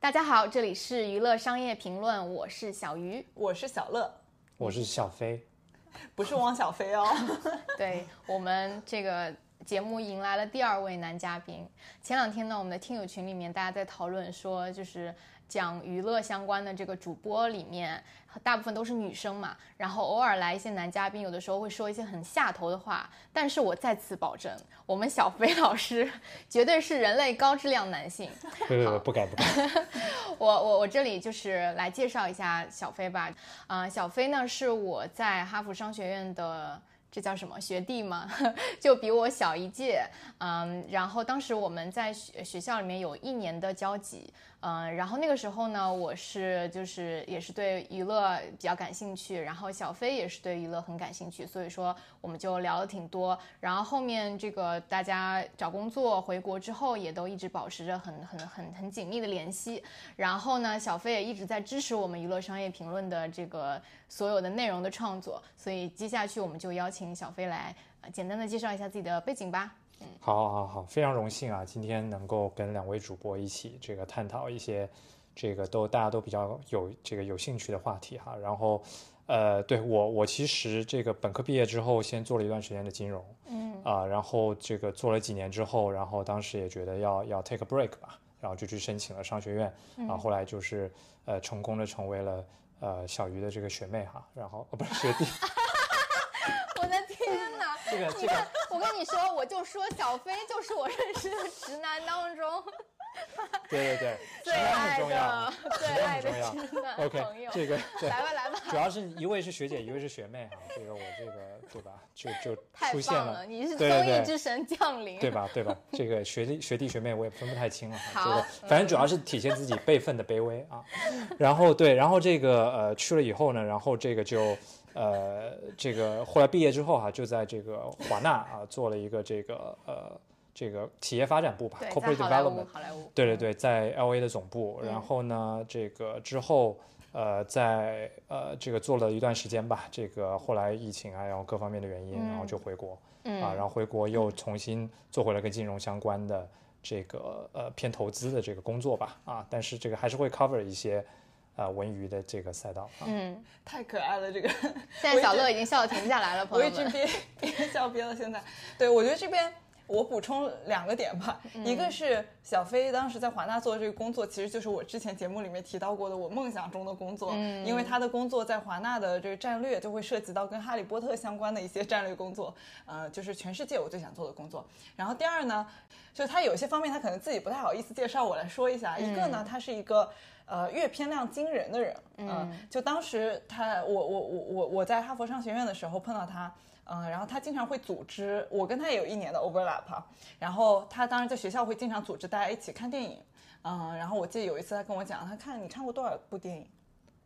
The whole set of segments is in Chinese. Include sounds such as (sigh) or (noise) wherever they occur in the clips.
大家好，这里是娱乐商业评论，我是小鱼，我是小乐，我是小飞，不是汪小菲哦。(laughs) (laughs) 对我们这个节目迎来了第二位男嘉宾。前两天呢，我们的听友群里面大家在讨论说，就是讲娱乐相关的这个主播里面，大部分都是女生嘛，然后偶尔来一些男嘉宾，有的时候会说一些很下头的话。但是我再次保证，我们小飞老师绝对是人类高质量男性。(laughs) 不不不，不改不改。(laughs) 我我我这里就是来介绍一下小飞吧。啊、小飞呢是我在哈佛商学院的。这叫什么学弟吗？(laughs) 就比我小一届，嗯，然后当时我们在学学校里面有一年的交集，嗯，然后那个时候呢，我是就是也是对娱乐比较感兴趣，然后小飞也是对娱乐很感兴趣，所以说我们就聊了挺多，然后后面这个大家找工作回国之后也都一直保持着很很很很紧密的联系，然后呢，小飞也一直在支持我们娱乐商业评论的这个所有的内容的创作，所以接下去我们就邀请小飞来呃简单的介绍一下自己的背景吧。好，好，好，好，非常荣幸啊，今天能够跟两位主播一起这个探讨一些这个都大家都比较有这个有兴趣的话题哈。然后，呃，对我我其实这个本科毕业之后，先做了一段时间的金融，嗯啊、然后这个做了几年之后，然后当时也觉得要要 take a break 吧，然后就去申请了商学院，然后后来就是呃成功的成为了呃小鱼的这个学妹哈，然后哦不是学弟，(laughs) 我的天哪！这 (laughs) 个这个。我跟你说，我就说小飞就是我认识的直男当中对对对，最实在爱很重要的、最爱的很重要直男 OK，朋友。这个对，来吧来吧，主要是一位是学姐，一位是学妹哈，这个我这个对吧？就就出现了！你是对综艺之神降临，对吧？对吧？这个学弟学弟学妹我也分不太清了哈，这好个反正主要是体现自己辈分的卑微啊。然后对，然后这个呃去了以后呢，然后这个就呃这个后来毕业之后哈、就在这个华纳啊做了一个这个呃这个企业发展部吧，corporate development。好莱坞，对对对，在 L A 的总部，嗯。然后呢，这个之后，呃，在呃这个做了一段时间吧，这个后来疫情啊，然后各方面的原因，然后就回国，嗯。啊，然后回国又重新做回了跟金融相关的这个呃偏投资的这个工作吧，啊，但是这个还是会 cover 一些呃文娱的这个赛道啊，嗯，太可爱了，这个现在小乐已经笑得停不下来了，朋友们。我一直憋憋笑憋到现在。对，我觉得这边我补充两个点吧，嗯一个是小飞当时在华纳做的这个工作，其实就是我之前节目里面提到过的我梦想中的工作，嗯因为他的工作在华纳的这个战略就会涉及到跟哈利波特相关的一些战略工作，呃，就是全世界我最想做的工作。然后第二呢，就是他有些方面他可能自己不太好意思介绍，我来说一下。一个呢，他是一个呃阅片量惊人的人，嗯、就当时他我我我我我在哈佛商学院的时候碰到他。嗯，然后他经常会组织，我跟他也有一年的 overlap 哈。然后他当然在学校会经常组织大家一起看电影。嗯，然后我记得有一次他跟我讲，他看你看过多少部电影？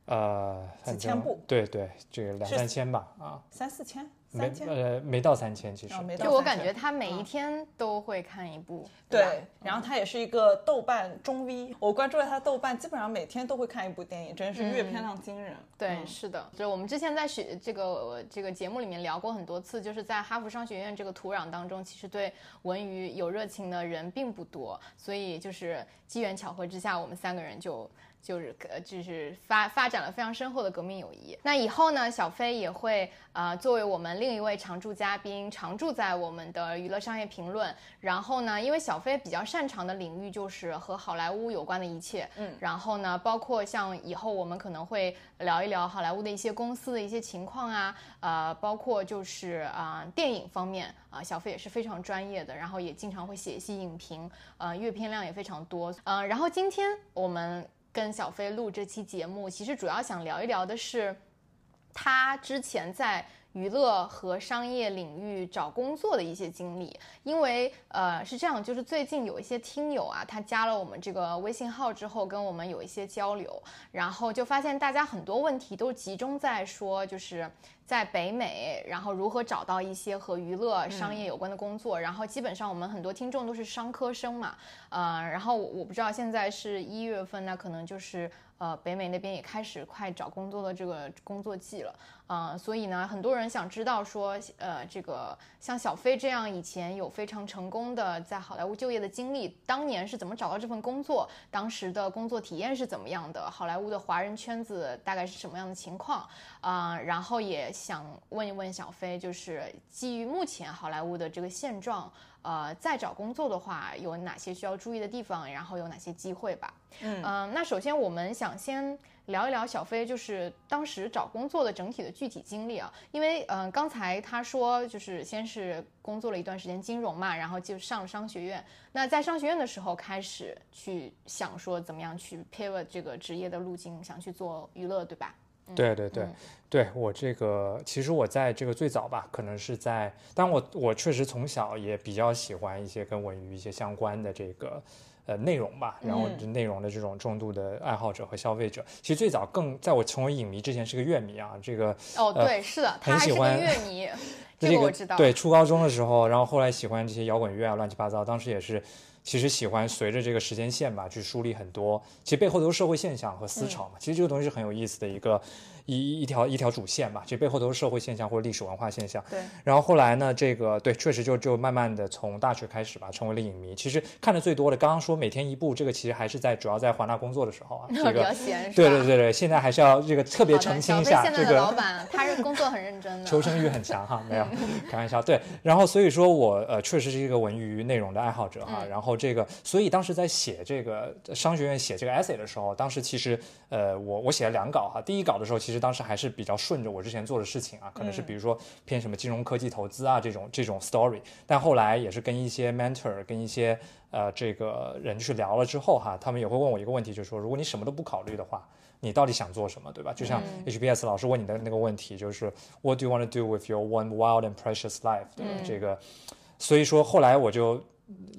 呃，几千部对对，这个两三千吧，啊，三四千？没三千？呃没到三千，其实啊，没到就我感觉他每一天都会看一部，吧对，然后他也是一个豆瓣中 V，我关注了他豆瓣，基本上每天都会看一部电影，真是阅片量惊人。对，嗯是的，就是我们之前在学这个这个节目里面聊过很多次，就是在哈佛商学院这个土壤当中，其实对文娱有热情的人并不多，所以就是机缘巧合之下，我们三个人就。就是呃，就是发发展了非常深厚的革命友谊。那以后呢，小飞也会呃作为我们另一位常驻嘉宾，常驻在我们的娱乐商业评论。然后呢，因为小飞比较擅长的领域就是和好莱坞有关的一切，嗯，然后呢，包括像以后我们可能会聊一聊好莱坞的一些公司的一些情况啊，呃，包括就是啊、电影方面啊、小飞也是非常专业的，然后也经常会写一些影评，呃，阅片量也非常多，呃，然后今天我们跟小飞录这期节目，其实主要想聊一聊的是他之前在娱乐和商业领域找工作的一些经历，因为呃是这样，就是最近有一些听友啊，他加了我们这个微信号之后，跟我们有一些交流，然后就发现大家很多问题都集中在说，就是在北美，然后如何找到一些和娱乐商业有关的工作，然后基本上我们很多听众都是商科生嘛，呃，然后我我不知道现在是一月份，那可能就是呃，北美那边也开始快找工作的这个工作季了，啊，所以呢，很多人想知道说，呃，这个像小飞这样以前有非常成功的在好莱坞就业的经历，当年是怎么找到这份工作？当时的工作体验是怎么样的？好莱坞的华人圈子大概是什么样的情况？啊，然后也想问一问小飞，就是基于目前好莱坞的这个现状。呃，再找工作的话，有哪些需要注意的地方？然后有哪些机会吧？嗯那首先我们想先聊一聊小飞，就是当时找工作的整体的具体经历啊。因为嗯，刚才他说就是先是工作了一段时间金融嘛，然后就上了商学院。那在商学院的时候开始去想说怎么样去 pivot 这个职业的路径，想去做娱乐，对吧？对对对，对我这个其实我在这个最早吧，可能是在，但我我确实从小也比较喜欢一些跟文娱一些相关的这个呃内容吧，然后内容的这种重度的爱好者和消费者，其实最早更在我成为影迷之前是个乐迷啊，这个哦对是的，很喜欢乐迷，(laughs) 这个我知道，对初高中的时候，然后后来喜欢这些摇滚乐啊，乱七八糟，当时也是。其实喜欢随着这个时间线吧，去梳理很多，其实背后都是社会现象和思潮嘛。其实这个东西是很有意思的一个一一条一条主线吧，其实背后都是社会现象或者历史文化现象。对。然后后来呢，这个对，确实就就慢慢的从大学开始吧，成为了影迷。其实看的最多的，刚刚说每天一部，这个其实还是在主要在华纳工作的时候啊。(laughs) 这个比较闲对对对对，现在还是要这个特别澄清一下，这个老板他是工作很认真的，(laughs) 求生欲很强哈，没有 (laughs) 开玩笑。对，然后所以说我呃确实是一个文娱内容的爱好者哈，然后这个所以。当时在写这个商学院写这个 essay 的时候，当时其实呃我我写了两稿哈。第一稿的时候，其实当时还是比较顺着我之前做的事情啊，可能是比如说偏什么金融科技投资啊这种这种 story。但后来也是跟一些 mentor 跟一些呃这个人去聊了之后哈，他们也会问我一个问题，就是说如果你什么都不考虑的话，你到底想做什么，对吧？就像 HBS 老师问你的那个问题，就是 What do you want to do with your one wild and precious life？对吧？这个，所以说后来我就。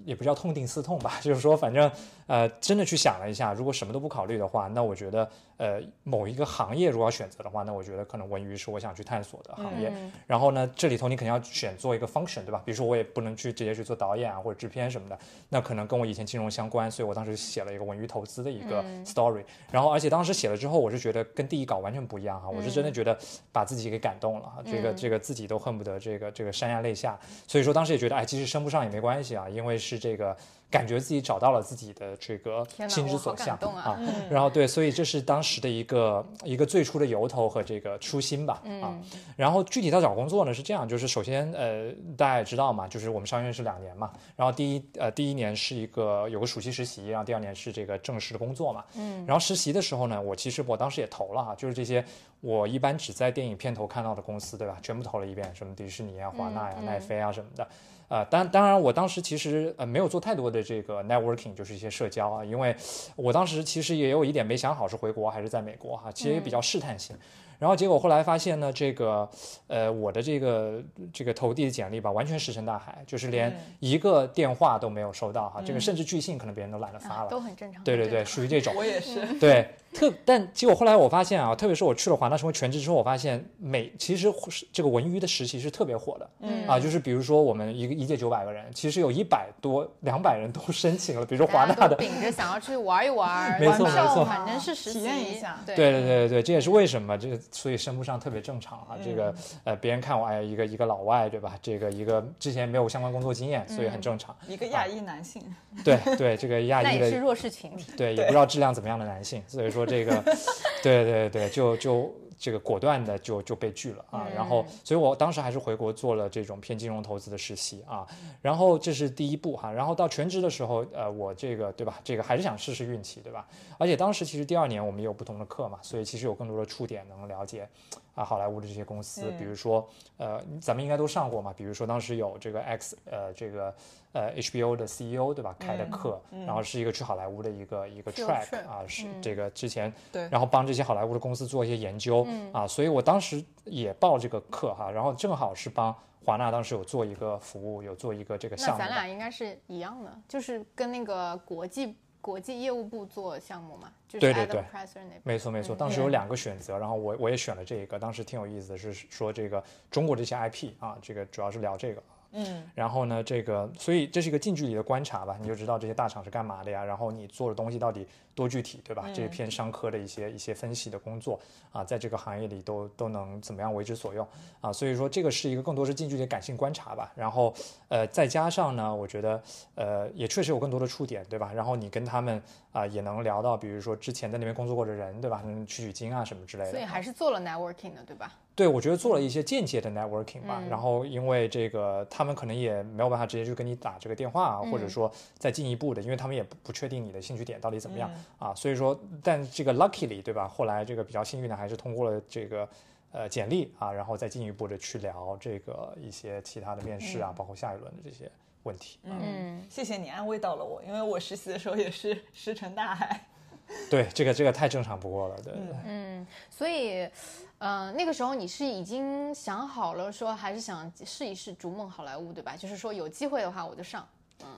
也不叫痛定思痛吧，(laughs) 就是说，反正呃，真的去想了一下，如果什么都不考虑的话，那我觉得。呃，某一个行业如果要选择的话，那我觉得可能文娱是我想去探索的行业。然后呢，这里头你肯定要选做一个 function，对吧？比如说我也不能去直接去做导演啊或者制片什么的，那可能跟我以前金融相关，所以我当时写了一个文娱投资的一个 story。然后而且当时写了之后，我是觉得跟第一稿完全不一样哈，我是真的觉得把自己给感动了哈，这个这个自己都恨不得这个这个潸然泪下。所以说当时也觉得，哎，即使升不上也没关系啊，因为是这个。感觉自己找到了自己的这个心之所向啊，然后对，所以这是当时的一个一个最初的由头和这个初心吧啊。然后具体到找工作呢是这样，就是首先呃大家也知道嘛，就是我们商学院是两年嘛，然后第一呃第一年是一个有个暑期实习，然后第二年是这个正式的工作嘛。嗯。然后实习的时候呢，我其实我当时也投了哈，就是这些我一般只在电影片头看到的公司对吧，全部投了一遍，什么迪士尼啊、华纳呀、奈飞啊什么的。啊，当当然，我当时其实呃没有做太多的这个 networking，就是一些社交啊，因为我当时其实也有一点没想好是回国还是在美国哈，其实也比较试探性。然后结果后来发现呢，这个呃我的这个这个投递的简历吧，完全石沉大海，就是连一个电话都没有收到哈，这个甚至拒信可能别人都懒得发了，都很正常。对对对，属于这种。我也是。对，特但结果后来我发现啊，特别是我去了华纳成为全职之后，我发现每其实这个文娱的实习是特别火的，嗯啊，就是比如说我们一个一届九百个人，其实有一百多两百人都申请了，比如说华纳的，秉着想要去玩一玩，(laughs) 没错没错，反正是实习一下，对对对对对，这也是为什么这个。所以升不上特别正常啊，这个呃，别人看我哎，一个一个老外对吧？这个一个之前没有相关工作经验，所以很正常。一个亚裔男性，对对，这个亚裔的 (laughs) 是弱势群体，对，也不知道质量怎么样的男性，所以说这个，(laughs) 对对对，就就。这个果断的就就被拒了啊，然后，所以我当时还是回国做了这种偏金融投资的实习啊，然后这是第一步哈，然后到全职的时候，呃，我这个对吧，这个还是想试试运气对吧？而且当时其实第二年我们也有不同的课嘛，所以其实有更多的触点能了解。啊，好莱坞的这些公司，比如说，呃，咱们应该都上过嘛。比如说，当时有这个 X，呃，这个呃 HBO 的 CEO 对吧，开的课，然后是一个去好莱坞的一个一个 track 啊，是这个之前，对，然后帮这些好莱坞的公司做一些研究啊，所以我当时也报这个课哈，然后正好是帮华纳当时有做一个服务，有做一个这个项目。那咱俩应该是一样的，就是跟那个国际。国际业务部做项目嘛，就是对对对，没错没错。当时有两个选择，然后我我也选了这一个。当时挺有意思的是说这个中国这些 IP 啊，这个主要是聊这个。嗯然后呢，这个所以这是一个近距离的观察吧，你就知道这些大厂是干嘛的呀，然后你做的东西到底多具体，对吧？这偏商科的一些一些分析的工作啊，在这个行业里都都能怎么样为之所用啊？所以说这个是一个更多是近距离的感性观察吧。然后呃，再加上呢，我觉得呃也确实有更多的触点，对吧？然后你跟他们啊、也能聊到，比如说之前在那边工作过的人，对吧？能取取经啊什么之类的。所以还是做了 networking 的，对吧？对，我觉得做了一些间接的 networking 吧，然后因为这个，他们可能也没有办法直接就跟你打这个电话啊，或者说再进一步的，因为他们也不不确定你的兴趣点到底怎么样、啊，所以说，但这个 luckily 对吧？后来这个比较幸运的还是通过了这个呃简历啊，然后再进一步的去聊这个一些其他的面试啊，包括下一轮的这些问题。啊嗯，谢谢你安慰到了我，因为我实习的时候也是石沉大海。(laughs) 对，这个这个太正常不过了，对对对。嗯，所以，呃，那个时候你是已经想好了，说还是想试一试逐梦好莱坞，对吧？就是说有机会的话我就上。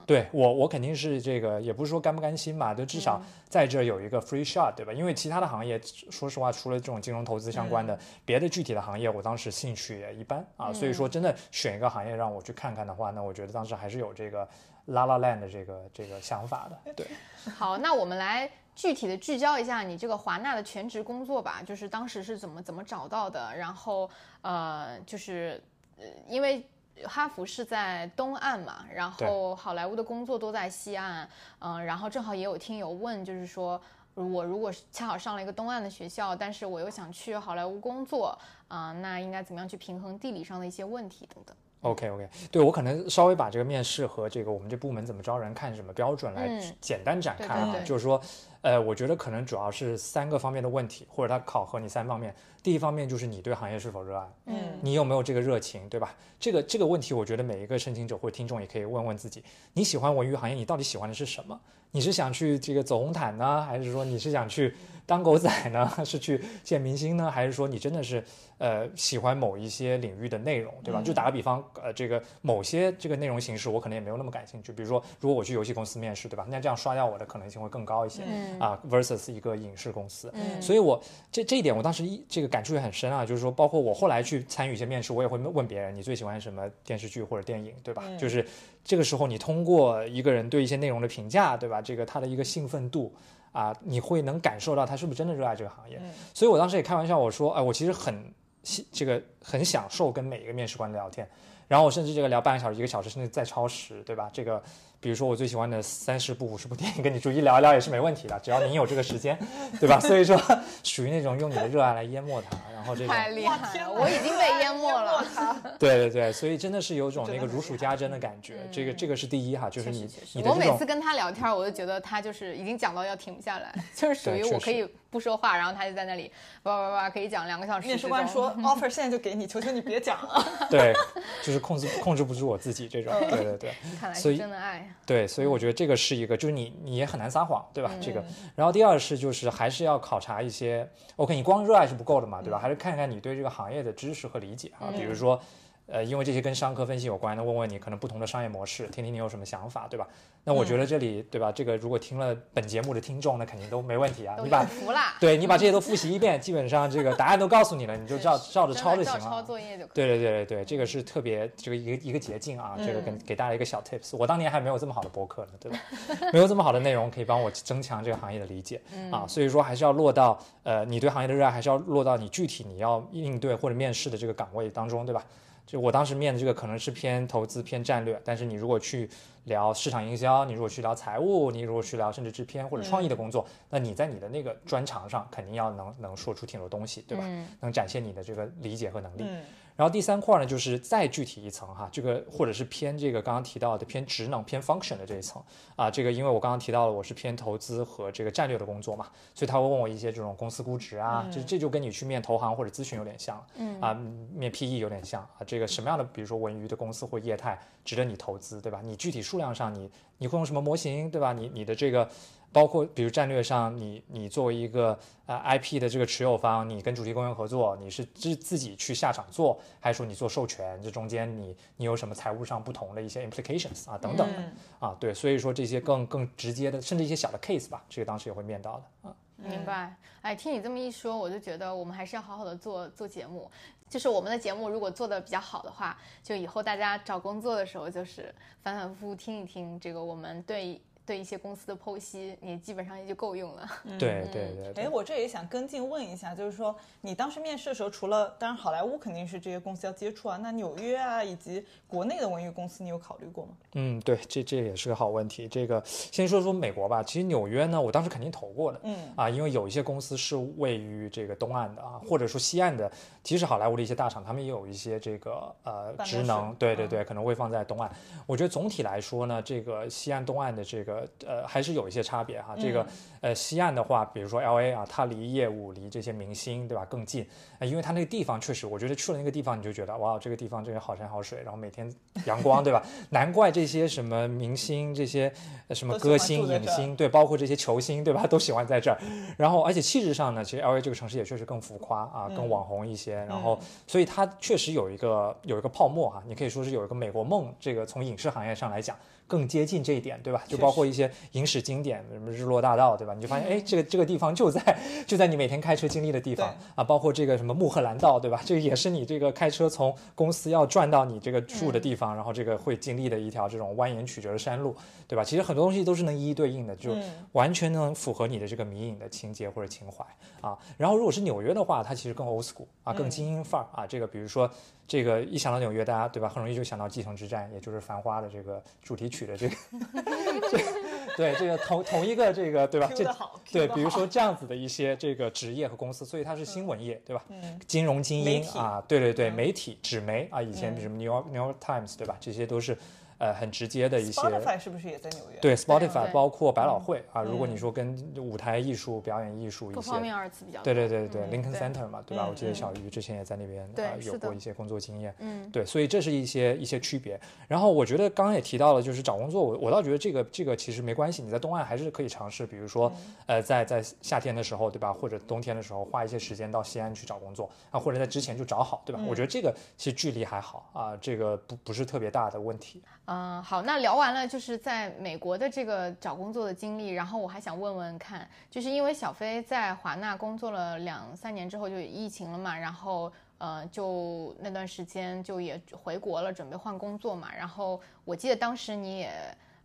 对我，我肯定是这个，也不是说甘不甘心吧，就至嗯少在这儿有一个 free shot，对吧？因为其他的行业，说实话，除了这种金融投资相关的，嗯别的具体的行业，我当时兴趣也一般啊。所以说，真的选一个行业让我去看看的话，那我觉得当时还是有这个 La La Land 的这个这个想法的。对，(laughs) 好，那我们来具体的聚焦一下你这个华纳的全职工作吧，就是当时是怎么怎么找到的，然后呃，就是呃，因为。哈佛是在东岸嘛，然后好莱坞的工作都在西岸，嗯、然后正好也有听友问，就是说我如果是恰好上了一个东岸的学校，但是我又想去好莱坞工作，啊、那应该怎么样去平衡地理上的一些问题等等。OK OK，对我可能稍微把这个面试和这个我们这部门怎么招人、看什么标准来嗯。简单展开啊，对对对。就是说，呃，我觉得可能主要是三个方面的问题，或者他考核你三方面。第一方面就是你对行业是否热爱，嗯你有没有这个热情，对吧？这个这个问题，我觉得每一个申请者或者听众也可以问问自己：你喜欢文娱行业，你到底喜欢的是什么？你是想去这个走红毯呢，还是说你是想去当狗仔呢？(laughs) 是去见明星呢，还是说你真的是呃喜欢某一些领域的内容，对吧？就打个比方，呃，这个某些这个内容形式我可能也没有那么感兴趣。比如说，如果我去游戏公司面试，对吧？那这样刷掉我的可能性会更高一些、嗯啊，versus 一个影视公司。嗯所以我这这一点我当时一这个感触也很深啊，就是说，包括我后来去参与一些面试，我也会问别人你最喜欢什么电视剧或者电影，对吧？就是这个时候你通过一个人对一些内容的评价，对吧？这个他的一个兴奋度啊，你会能感受到他是不是真的热爱这个行业。所以我当时也开玩笑我说，哎，我其实很喜这个很享受跟每一个面试官聊天。然后我甚至这个聊半个小时、一个小时，甚至再超时，对吧？这个，比如说我最喜欢的三十部、五十部 (laughs) 电影，跟你逐一聊一聊也是没问题的，只要您有这个时间，(laughs) 对吧？所以说，属于那种用你的热爱来淹没它，然后这种，太厉害了，我已经被淹没了。(laughs) 对对对，所以真的是有种那个如数家珍的感觉。这个这个是第一哈，就是你你的这种我每次跟他聊天，我就觉得他就是已经讲到要停不下来，就是属于我可以不说话，然后他就在那里哇哇哇可以讲两个小时。面试官说 (laughs) offer 现在就给你，求求你别讲了。(laughs) 对，就是控制控制不住我自己这种，对对对。看来所以是真的爱。对，所以我觉得这个是一个，就是你你也很难撒谎，对吧？这个，然后第二是就是还是要考察一些，OK，你光热爱是不够的嘛，对吧？还是看看你对这个行业的知识和理解啊，比如说。呃，因为这些跟商科分析有关，那问问你可能不同的商业模式，听听你有什么想法，对吧？那我觉得这里，对吧？这个如果听了本节目的听众，那肯定都没问题啊。你把服了，对你把这些都复习一遍，基本上这个答案都告诉你了，你就照照着抄就行了照抄了。作业就可以。对对对对对，这个是特别这个一个一个捷径啊，这个跟给大家一个小 tips。我当年还没有这么好的博客呢，对吧？(laughs) 没有这么好的内容可以帮我增强这个行业的理解啊，所以说还是要落到呃你对行业的热爱，还是要落到你具体你要应对或者面试的这个岗位当中，对吧？就我当时面的这个可能是偏投资偏战略，但是你如果去聊市场营销，你如果去聊财务，你如果去聊甚至制片或者创意的工作，那你在你的那个专长上肯定要能能说出挺多东西，对吧？嗯能展现你的这个理解和能力。嗯然后第三块呢，就是再具体一层哈，这个或者是偏这个刚刚提到的偏职能、偏 function 的这一层啊，这个因为我刚刚提到了我是偏投资和这个战略的工作嘛，所以他会问我一些这种公司估值啊，这这就跟你去面投行或者咨询有点像，嗯啊，面 PE 有点像啊，这个什么样的比如说文娱的公司或业态值得你投资，对吧？你具体数量上你你会用什么模型，对吧？你你的这个。包括比如战略上，你你作为一个呃 IP 的这个持有方，你跟主题公园合作，你是自自己去下场做，还是说你做授权？这中间你你有什么财务上不同的一些 implications 啊等等的、嗯啊？对，所以说这些更更直接的，甚至一些小的 case 吧，这个当时也会面到的啊。嗯，明白。哎，听你这么一说，我就觉得我们还是要好好的做做节目。就是我们的节目如果做的比较好的话，就以后大家找工作的时候，就是反反复复听一听这个我们对。对一些公司的剖析，你基本上也就够用了。对对对。哎，我这也想跟进问一下，就是说你当时面试的时候，除了当然好莱坞肯定是这些公司要接触啊，那纽约啊以及国内的文娱公司，你有考虑过吗？嗯，对，这这也是个好问题。这个先说说美国吧。其实纽约呢，我当时肯定投过的。嗯。啊，因为有一些公司是位于这个东岸的啊，或者说西岸的，即使好莱坞的一些大厂，他们也有一些这个呃职能。对对对，可能会放在东岸。我觉得总体来说呢，这个西岸、东岸的这个呃还是有一些差别哈。这个呃西岸的话，比如说 L A 啊，它离业务、离这些明星对吧更近啊，因为它那个地方确实，我觉得去了那个地方你就觉得哇，这个地方真是好山好水，然后每天阳光对吧？(laughs) 难怪这些什么明星、这些什么歌星、影星对，包括这些球星对吧，都喜欢在这儿。然后而且气质上呢，其实 L A 这个城市也确实更浮夸啊，更网红一些。然后所以它确实有一个有一个泡沫哈，你可以说是有一个美国梦，这个从影视行业上来讲。更接近这一点，对吧？就包括一些影史经典，什么日落大道，对吧？你就发现，哎，这个这个地方就在就在你每天开车经历的地方啊。包括这个什么穆赫兰道，对吧？这个也是你这个开车从公司要转到你这个住的地方，然后这个会经历的一条这种蜿蜒曲折的山路，对吧？其实很多东西都是能一一对应的，就完全能符合你的这个迷影的情节或者情怀啊。然后如果是纽约的话，它其实更 old school 啊，更精英范儿啊。这个比如说。这个一想到纽约，大家对吧，很容易就想到《继承之战》，也就是《繁花》的这个主题曲的这个，(laughs) 对这个同同一个这个对吧？这对，比如说这样子的一些这个职业和公司，所以它是新闻业对吧？嗯，金融精英啊，对对对，媒体纸媒啊，以前什么《New York New York Times》对吧？这些都是。呃，很直接的一些，Spotify 是不是也在纽约？对，Spotify 包括百老汇啊。如果你说跟舞台艺术、表演艺术一些，方面二次比较对对对对，Lincoln Center 嘛，对吧？我记得小鱼之前也在那边啊，有过一些工作经验。嗯，对，所以这是一些一些区别。然后我觉得刚刚也提到了，就是找工作，我我倒觉得这个这个其实没关系，你在东岸还是可以尝试，比如说呃，在在夏天的时候，对吧？或者冬天的时候，花一些时间到西安去找工作啊，或者在之前就找好，对吧？我觉得这个其实距离还好啊，这个不不是特别大的问题。嗯，好，那聊完了就是在美国的这个找工作的经历，然后我还想问问看，就是因为小飞在华纳工作了两三年之后就疫情了嘛，然后呃就那段时间就也回国了，准备换工作嘛，然后我记得当时你也。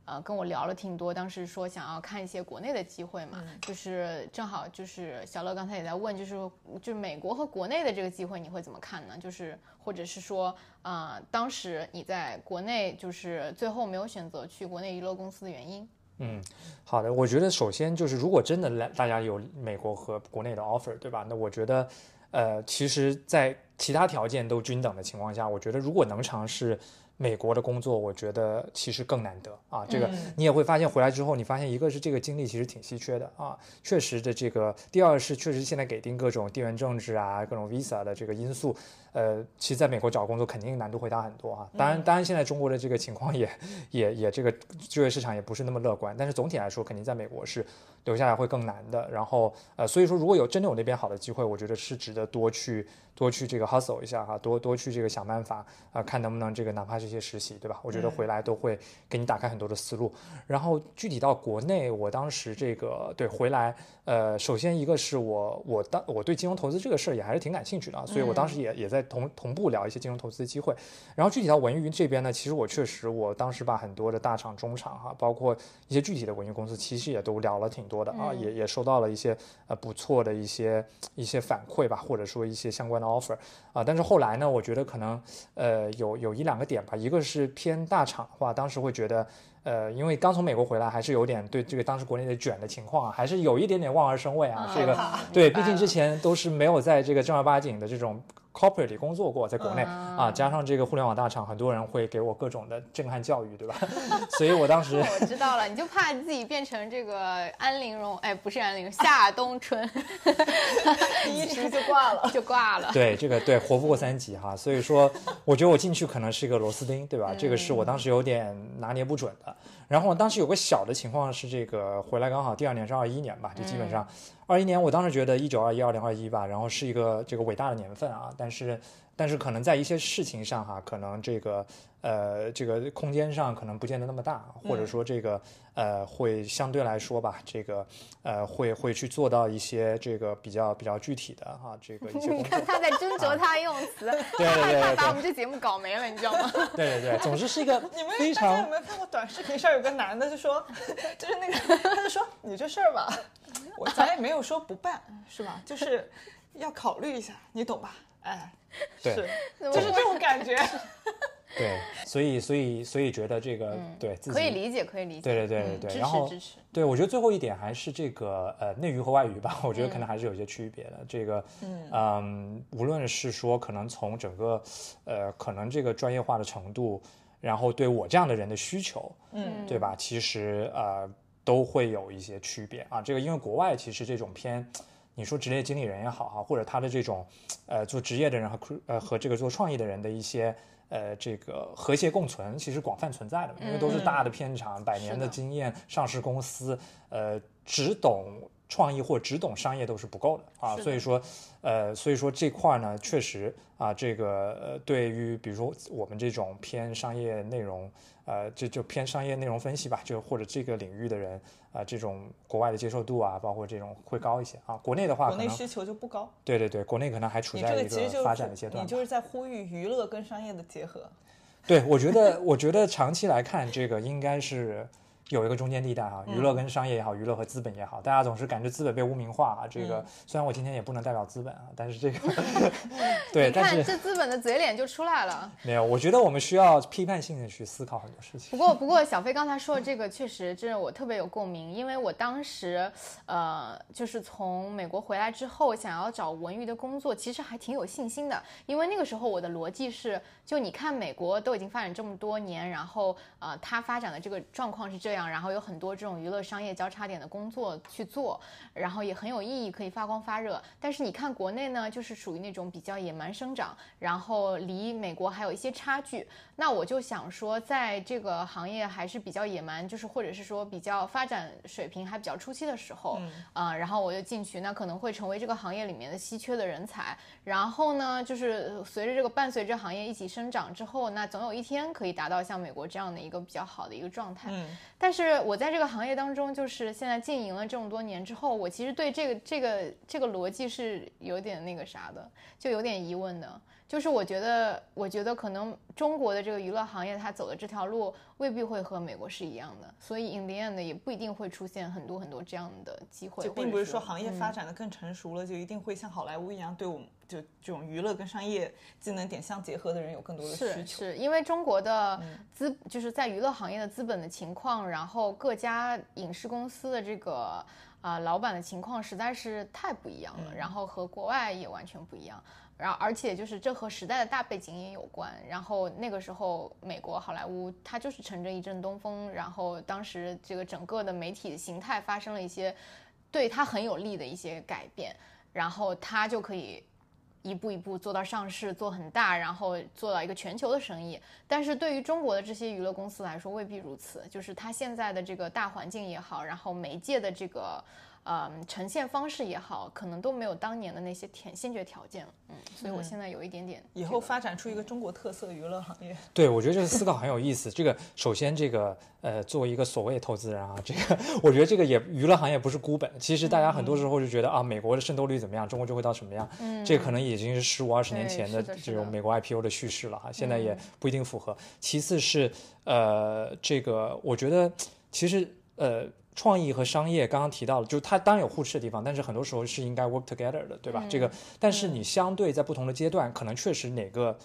呃，跟我聊了挺多，当时说想要看一些国内的机会嘛，就是正好就是小乐刚才也在问，就是就是美国和国内的这个机会你会怎么看呢？就是或者是说，啊，当时你在国内就是最后没有选择去国内娱乐公司的原因？嗯，好的，我觉得首先就是如果真的来大家有美国和国内的 offer，对吧？那我觉得，呃，其实，在其他条件都均等的情况下，我觉得如果能尝试。美国的工作，我觉得其实更难得啊。这个你也会发现，回来之后，你发现一个是这个经历其实挺稀缺的啊，确实的这个。第二是确实现在给定各种地缘政治啊、各种 visa 的这个因素。呃，其实在美国找工作肯定难度会大很多哈。当然，当然现在中国的这个情况也也也这个就业市场也不是那么乐观。但是总体来说，肯定在美国是留下来会更难的。然后呃，所以说如果有真的有那边好的机会，我觉得是值得多去多去这个 hustle 一下哈，多多去这个想办法啊，看能不能这个哪怕是一些实习，对吧？我觉得回来都会给你打开很多的思路。然后具体到国内，我当时这个对回来，呃，首先一个是我我当我对金融投资这个事儿也还是挺感兴趣的，所以我当时也也在。同同步聊一些金融投资的机会，然后具体到文娱这边呢，其实我确实我当时把很多的大厂、中厂哈，包括一些具体的文娱公司，其实也都聊了挺多的啊，也也收到了一些呃不错的一些一些反馈吧，或者说一些相关的 offer 啊，但是后来呢，我觉得可能呃有有一两个点吧，一个是偏大厂的话，当时会觉得呃，因为刚从美国回来，还是有点对这个当时国内的卷的情况啊，还是有一点点望而生畏啊，这个对，毕竟之前都是没有在这个正儿八经的这种。Corporate 里工作过，在国内啊，加上这个互联网大厂，很多人会给我各种的震撼教育，对吧？(laughs) 所以我当时我知道了，你就怕自己变成这个安陵容，哎，不是安陵容，夏冬春 (laughs) (laughs) 第一直就挂了，就挂了。对，这个对，活不过三级哈。所以说，我觉得我进去可能是一个螺丝钉，对吧？这个是我当时有点拿捏不准的。然后当时有个小的情况是，这个回来刚好第二年是二一年吧，就基本上二一年我当时觉得一九二一二零二一吧，然后是一个这个伟大的年份啊，但是但是可能在一些事情上哈，可能这个呃这个空间上可能不见得那么大，或者说这个呃会相对来说吧，这个呃会会去做到一些这个比较比较具体的哈，这个一些。(laughs) 你看他在斟酌他用词，对 (laughs) 对对对他把我们这节目搞没了，你知道吗？(laughs) 对对对，总之是一个你们非大家有没有看过短视频上有个男的就说，就是那个他就说你这事儿吧，我咱也没有说不办，是吧？就是要考虑一下，你懂吧？哎，对就是这种感觉。对，所以所以所以觉得这个对自己可以理解，可以理解。对对对对对然后持支持。对，我觉得最后一点还是这个呃内娱和外娱吧，我觉得可嗯能还是有一些区别的。这个嗯无论是说可能从整个呃可能这个专业化的程度，然后对我这样的人的需求，嗯对吧？其实呃都会有一些区别啊。这个因为国外其实这种偏。你说职业经理人也好哈，或者他的这种，呃，做职业的人和呃和这个做创意的人的一些呃这个和谐共存，其实广泛存在的，因为都是大的片场，百年的经验，上市公司，呃，只懂创意或只懂商业都是不够的啊。的所以说，呃，所以说这块儿呢，确实啊，这个呃，对于比如说我们这种偏商业内容，呃，这就偏商业内容分析吧，就或者这个领域的人啊、这种国外的接受度啊，包括这种会高一些啊。国内的话，国内需求就不高，对对对，国内可能还处你在一这个发展的阶段吧。你就是在呼吁娱乐跟商业的结合。对，我觉得，我觉得长期来看，这个应该是有一个中间地带哈，娱嗯乐跟商业也好，娱乐和资本也好，大家总是感觉资本被污名化啊。这嗯个虽然我今天也不能代表资本啊，但是这个 (laughs) 对，但是这资本的嘴脸就出来了。没有，我觉得我们需要批判性的去思考很多事情。不过，不过小飞刚才说的这个确实，真的我特别有共鸣，因为我当时，呃，就是从美国回来之后，想要找文娱的工作，其实还挺有信心的，因为那个时候我的逻辑是，就你看美国都已经发展这么多年，然后呃，它发展的这个状况是这样，然后有很多这种娱乐商业交叉点的工作去做，然后也很有意义，可以发光发热。但是你看国内呢，就是属于那种比较野蛮生长，然后离美国还有一些差距。那我就想说，在这个行业还是比较野蛮，就是或者是说比较发展水平还比较初期的时候，啊、然后我就进去，那可能会成为这个行业里面的稀缺的人才。然后呢，就是随着这个伴随着行业一起生长之后，那总有一天可以达到像美国这样的一个比较好的一个状态。嗯，但是我在这个行业当中，就是现在经营了这么多年之后，我其实对这个这个这个逻辑是有点那个啥的，就有点疑问的。就是我觉得，我觉得可能中国的这个娱乐行业，它走的这条路未必会和美国是一样的，所以 in the end 也不一定会出现很多很多这样的机会。就并不是说行业嗯发展的更成熟了，就一定会像好莱坞一样，对我们就这种娱乐跟商业技能点相结合的人有更多的需求。是因为中国的资、就是在娱乐行业的资本的情况，然后各家影视公司的这个啊、老板的情况实在是太不一样了，然后和国外也完全不一样。然后，而且就是这和时代的大背景也有关。然后那个时候，美国好莱坞它就是乘着一阵东风，然后当时这个整个的媒体的形态发生了一些对它很有利的一些改变，然后它就可以一步一步做到上市，做很大，然后做到一个全球的生意。但是对于中国的这些娱乐公司来说，未必如此。就是它现在的这个大环境也好，然后媒介的这个呃呈现方式也好，可能都没有当年的那些先先决条件了。嗯，所以我现在有一点点以后发展出一个中国特色娱乐行业，对，我觉得这个思考很有意思。这个首先，这个呃，作为一个所谓投资人啊，这个我觉得这个也娱乐行业不是孤本。其实大家很多时候就觉得、啊，美国的渗透率怎么样，中国就会到什么样。嗯，这可能已经是十五二十年前的这种美国 IPO 的叙事了哈，现在也嗯不一定符合。其次是呃，这个我觉得其实呃。创意和商业刚刚提到了，就是它当然有互斥的地方，但是很多时候是应该 work together 的，对吧？这个，但是你相对在不同的阶段，可能确实哪个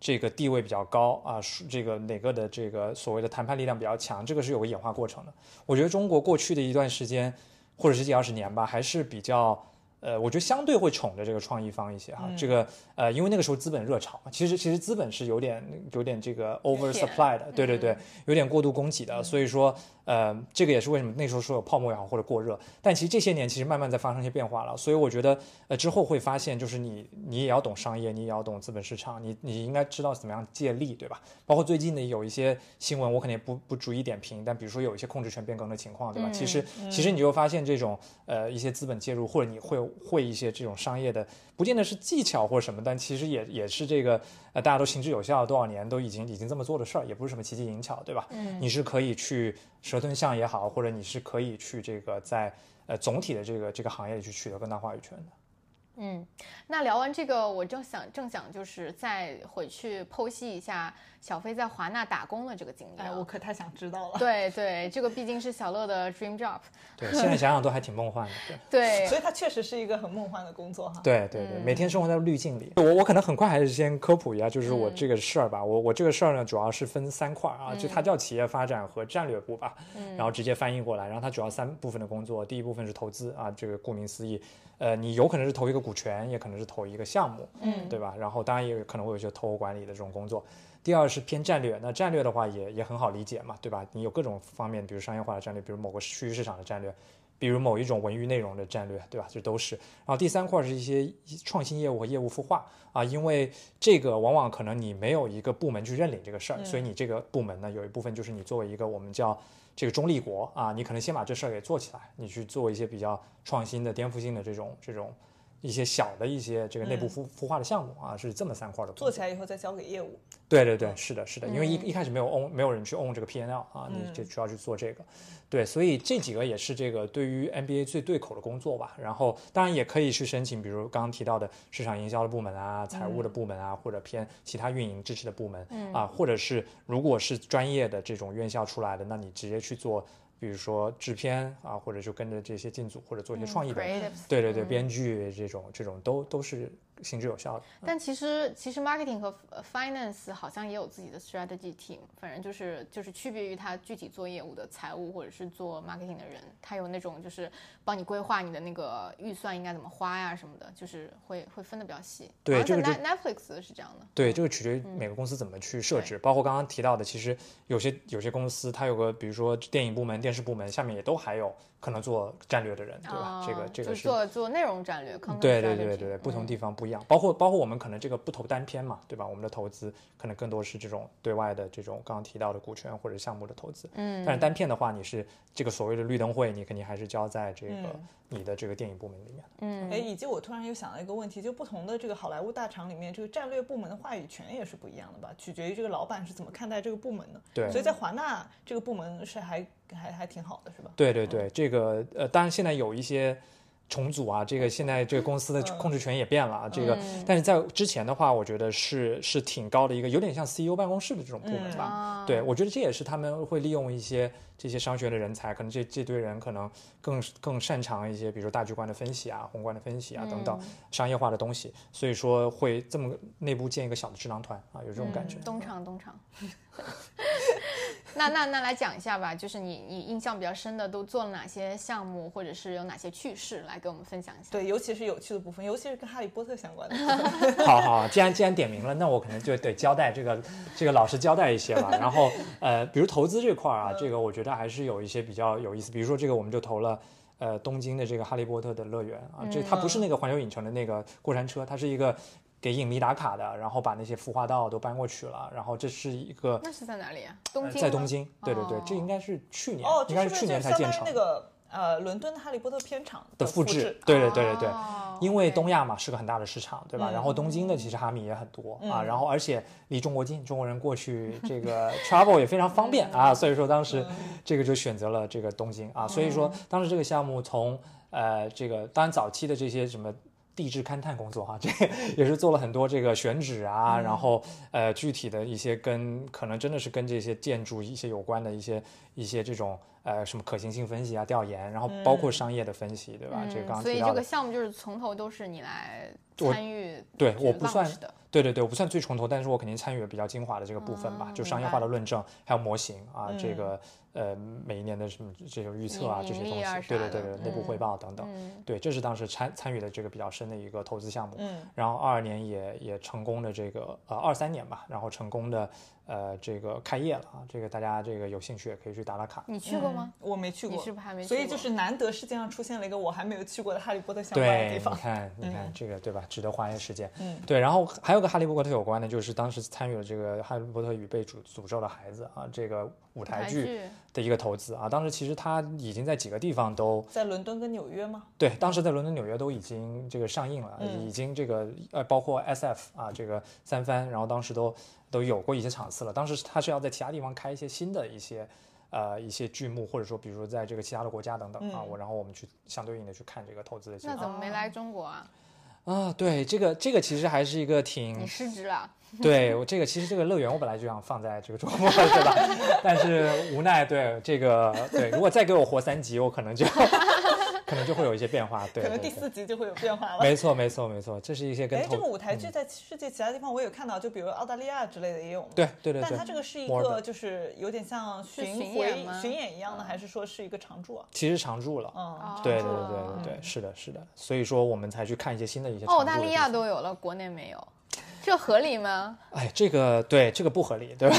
这个地位比较高啊，这个哪个的这个所谓的谈判力量比较强，这个是有个演化过程的。我觉得中国过去的一段时间，或者十几二十年吧，还是比较呃，我觉得相对会宠着这个创意方一些哈。这个呃，因为那个时候资本热潮，其实其实资本是有点有点这个 oversupply 的，对对对，有点过度供给的，所以说。呃，这个也是为什么那时候说有泡沫也好或者过热，但其实这些年其实慢慢在发生一些变化了，所以我觉得呃之后会发现就是你你也要懂商业，你也要懂资本市场，你你应该知道怎么样借力，对吧？包括最近的有一些新闻，我肯定不不逐一点评，但比如说有一些控制权变更的情况，对吧？其实其实你就发现这种呃一些资本介入或者你会会一些这种商业的，不见得是技巧或者什么，但其实也也是这个呃大家都行之有效多少年都已经已经这么做的事儿，也不是什么奇技淫巧，对吧？嗯，你是可以去。蛇吞象也好，或者你是可以去这个在呃总体的这个这个行业里去取得更大话语权的。嗯，那聊完这个，我正想正想就是再回去剖析一下。小飞在华纳打工的这个经历，哎，我可太想知道了。对对，这个毕竟是小乐的 dream job。对，现在想想都还挺梦幻的。对 (laughs) 对，所以它确实是一个很梦幻的工作哈。对对对，每天生活在滤镜里。我我可能很快还是先科普一下，就是我这个事儿吧。我我这个事儿呢，主要是分三块啊，就它叫企业发展和战略部吧，然后直接翻译过来。然后它主要三部分的工作，第一部分是投资啊，这个顾名思义，呃，你有可能是投一个股权，也可能是投一个项目，嗯，对吧？然后当然也有可能会有一些投后管理的这种工作。第二是偏战略，那战略的话也也很好理解嘛，对吧？你有各种方面，比如商业化的战略，比如某个区域市场的战略，比如某一种文娱内容的战略，对吧？这都是。然后第三块是一些创新业务和业务孵化啊，因为这个往往可能你没有一个部门去认领这个事儿，所以你这个部门呢，有一部分就是你作为一个我们叫这个中立国啊，你可能先把这事儿给做起来，你去做一些比较创新的、颠覆性的这种这种。一些小的一些这个内部孵孵化的项目啊，是这么三块的。做起来以后再交给业务。对对对，是的，是的，因为一一开始没有 own，没有人去 own 这个 P N L 啊，你就主要去做这个。对，所以这几个也是这个对于 M B A 最对口的工作吧。然后当然也可以去申请，比如刚刚提到的市场营销的部门啊、财务的部门啊，或者偏其他运营支持的部门啊，或者是如果是专业的这种院校出来的，那你直接去做。比如说制片啊，或者就跟着这些进组，或者做一些创意的，对对对，编剧这种这种都都是。行之有效的，但其实其实 marketing 和 finance 好像也有自己的 strategy team，反正就是就是区别于他具体做业务的财务或者是做 marketing 的人，他有那种就是帮你规划你的那个预算应该怎么花呀什么的，就是会会分的比较细。对，这个 Netflix 是这样的。对，这个取决于每个公司怎么去设置，包括刚刚提到的，其实有些有些公司它有个比如说电影部门、电视部门下面也都还有。可能做战略的人，对吧？这个这个是做做内容战略，对对对对对，不同地方不一样。包括包括我们可能这个不投单片嘛，对吧？我们的投资可能更多是这种对外的这种刚刚提到的股权或者项目的投资。嗯，但是单片的话，你是这个所谓的绿灯会，你肯定还是交在这个你的这个电影部门里面的。嗯，哎，以及我突然又想到一个问题，就不同的这个好莱坞大厂里面，这个战略部门的话语权也是不一样的吧？取决于这个老板是怎么看待这个部门的。对，所以在华纳这个部门是还。还还挺好的，是吧？对对对，这个呃，当然现在有一些重组啊，这个现在这个公司的控制权也变了啊，这个，但是在之前的话，我觉得是是挺高的一个，有点像 CEO 办公室的这种部门吧。对，我觉得这也是他们会利用一些这些商学的人才，可能这这堆人可能更更擅长一些，比如大局观的分析啊、宏观的分析啊等等商业化的东西，所以说会这么内部建一个小的智囊团啊，有这种感觉。东厂东厂。(laughs) 那那那来讲一下吧，就是你你印象比较深的都做了哪些项目，或者是有哪些趣事，来给我们分享一下。对，尤其是有趣的部分，尤其是跟哈利波特相关的。(laughs) (laughs) 好好，既然既然点名了，那我可能就得交代这个这个老实交代一些吧。然后呃，比如投资这块儿啊，这个我觉得还是有一些比较有意思。比如说这个，我们就投了呃东京的这个哈利波特的乐园啊，这它不是那个环球影城的那个过山车，它是一个。给影迷打卡的，然后把那些孵化道都搬过去了，然后这是一个。那是在哪里啊？东京。在东京，对对对，这应该是去年，哦，应该是去年才建成。那个呃，伦敦的哈利波特片场的复制，对对对对对，因为东亚嘛是个很大的市场，对吧？然后东京的其实哈迷也很多啊，然后而且离中国近，中国人过去 (laughs) 这个 travel 也非常方便啊，所以说当时这个就选择了这个东京啊，所以说当时这个项目从呃这个当然早期的这些什么。地质勘探工作哈，这也是做了很多这个选址啊，然后呃具体的一些跟可能真的是跟这些建筑一些有关的一些一些这种呃什么可行性分析啊、调研，然后包括商业的分析，对吧？这个刚所以这个项目就是从头都是你来参与，对我不算的，对对对，我不算最从头，但是我肯定参与了比较精华的这个部分吧，哦就商业化的论证，还有模型啊，这嗯个呃每一年的什么这种预测啊这些东西，对对对对，内部汇嗯报等等，嗯对，这是当时参参与的这个比较深的一个投资项目。嗯然后二二年也也成功的这个呃二三年吧，然后成功的呃这个开业了啊，这个大家这个有兴趣也可以去打打卡。你去过吗？我没去过，你是不是还没去所以就是难得世界上出现了一个我还没有去过的哈利波特相关的，地方。你看，你看嗯这个对吧？值得花一些时间。嗯，对，然后还有个哈利波特有关的，就是当时参与了这个《哈利波特与被诅诅咒的孩子》啊，这个舞台剧的一个投资啊。当时其实他已经在几个地方都在伦敦跟纽约吗？对，当时在伦敦、纽约都已经这个上映了，嗯已经这个呃，包括 SF 啊，这个三番，然后当时都都有过一些场次了。当时他是要在其他地方开一些新的一些呃一些剧目，或者说比如说在这个其他的国家等等啊，嗯我然后我们去相对应的去看这个投资的结那果怎么没来中国啊？啊。对，这个这个其实还是一个你挺失职了。对我这个其实这个乐园我本来就想放在这个周末对吧？(laughs) 但是无奈对这个对，如果再给我活三集，我可能就可能就会有一些变化。对，可能第四集就会有变化了。没错，没错，没错，这是一些跟哎，这个舞台剧在世界其他地方我有看到，就比如澳大利亚之类的也有吗？对对对对但它，这个是一个就是有点像巡巡演吗回巡演一样的，还是说是一个常驻啊？其实常驻了。嗯，对对对对对，是的，是的，所以说我们才去看一些新的一些。澳大利亚。都有了，国内没有，这合理吗？哎，这个对这个不合理，对吧？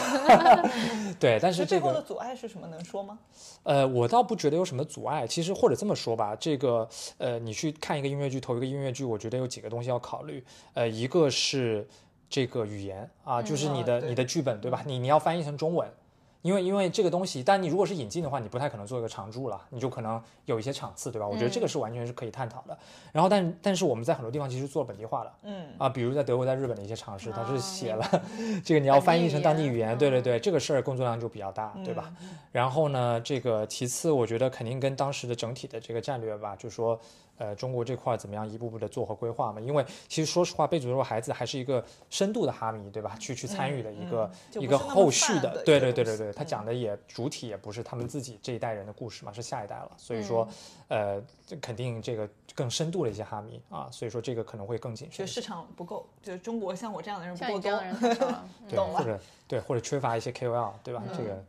(laughs) 对，但是这个最后的个阻碍是什么？能说吗？呃，我倒不觉得有什么阻碍。其实或者这么说吧，这个呃，你去看一个音乐剧，投一个音乐剧，我觉得有几个东西要考虑。呃，一个是这个语言啊，就是你的、你的剧本对吧？你你要翻译成中文。因为因为这个东西，但你如果是引进的话，你不太可能做一个常驻了，你就可能有一些场次，对吧？我觉得这个是完全是可以探讨的。然后但但是我们在很多地方其实做本地化了，嗯，啊，比如在德国、在日本的一些尝试，它是哦写明了 (laughs) 这个你要翻译成当地语言语言，对对嗯对，这个事儿工作量就比较大，对吧？然后呢，这个其次，我觉得肯定跟当时的整体的这个战略吧，就说呃中国这块儿怎么样一步步的做和规划嘛。因为其实说实话，被诅咒的孩子还是一个深度的哈迷，对吧？去去参与的一个、一个后续的，对对对对对，他嗯讲的也主体也不是他们自己这一代人的故事嘛，是下一代了，所以说呃这肯定这个更深度的一些哈迷啊，所以说这个可能会更谨慎。就市场不够，就是中国像我这样的人不够多 (laughs) 对，懂了或者对，或者缺乏一些 KOL，对吧？这个，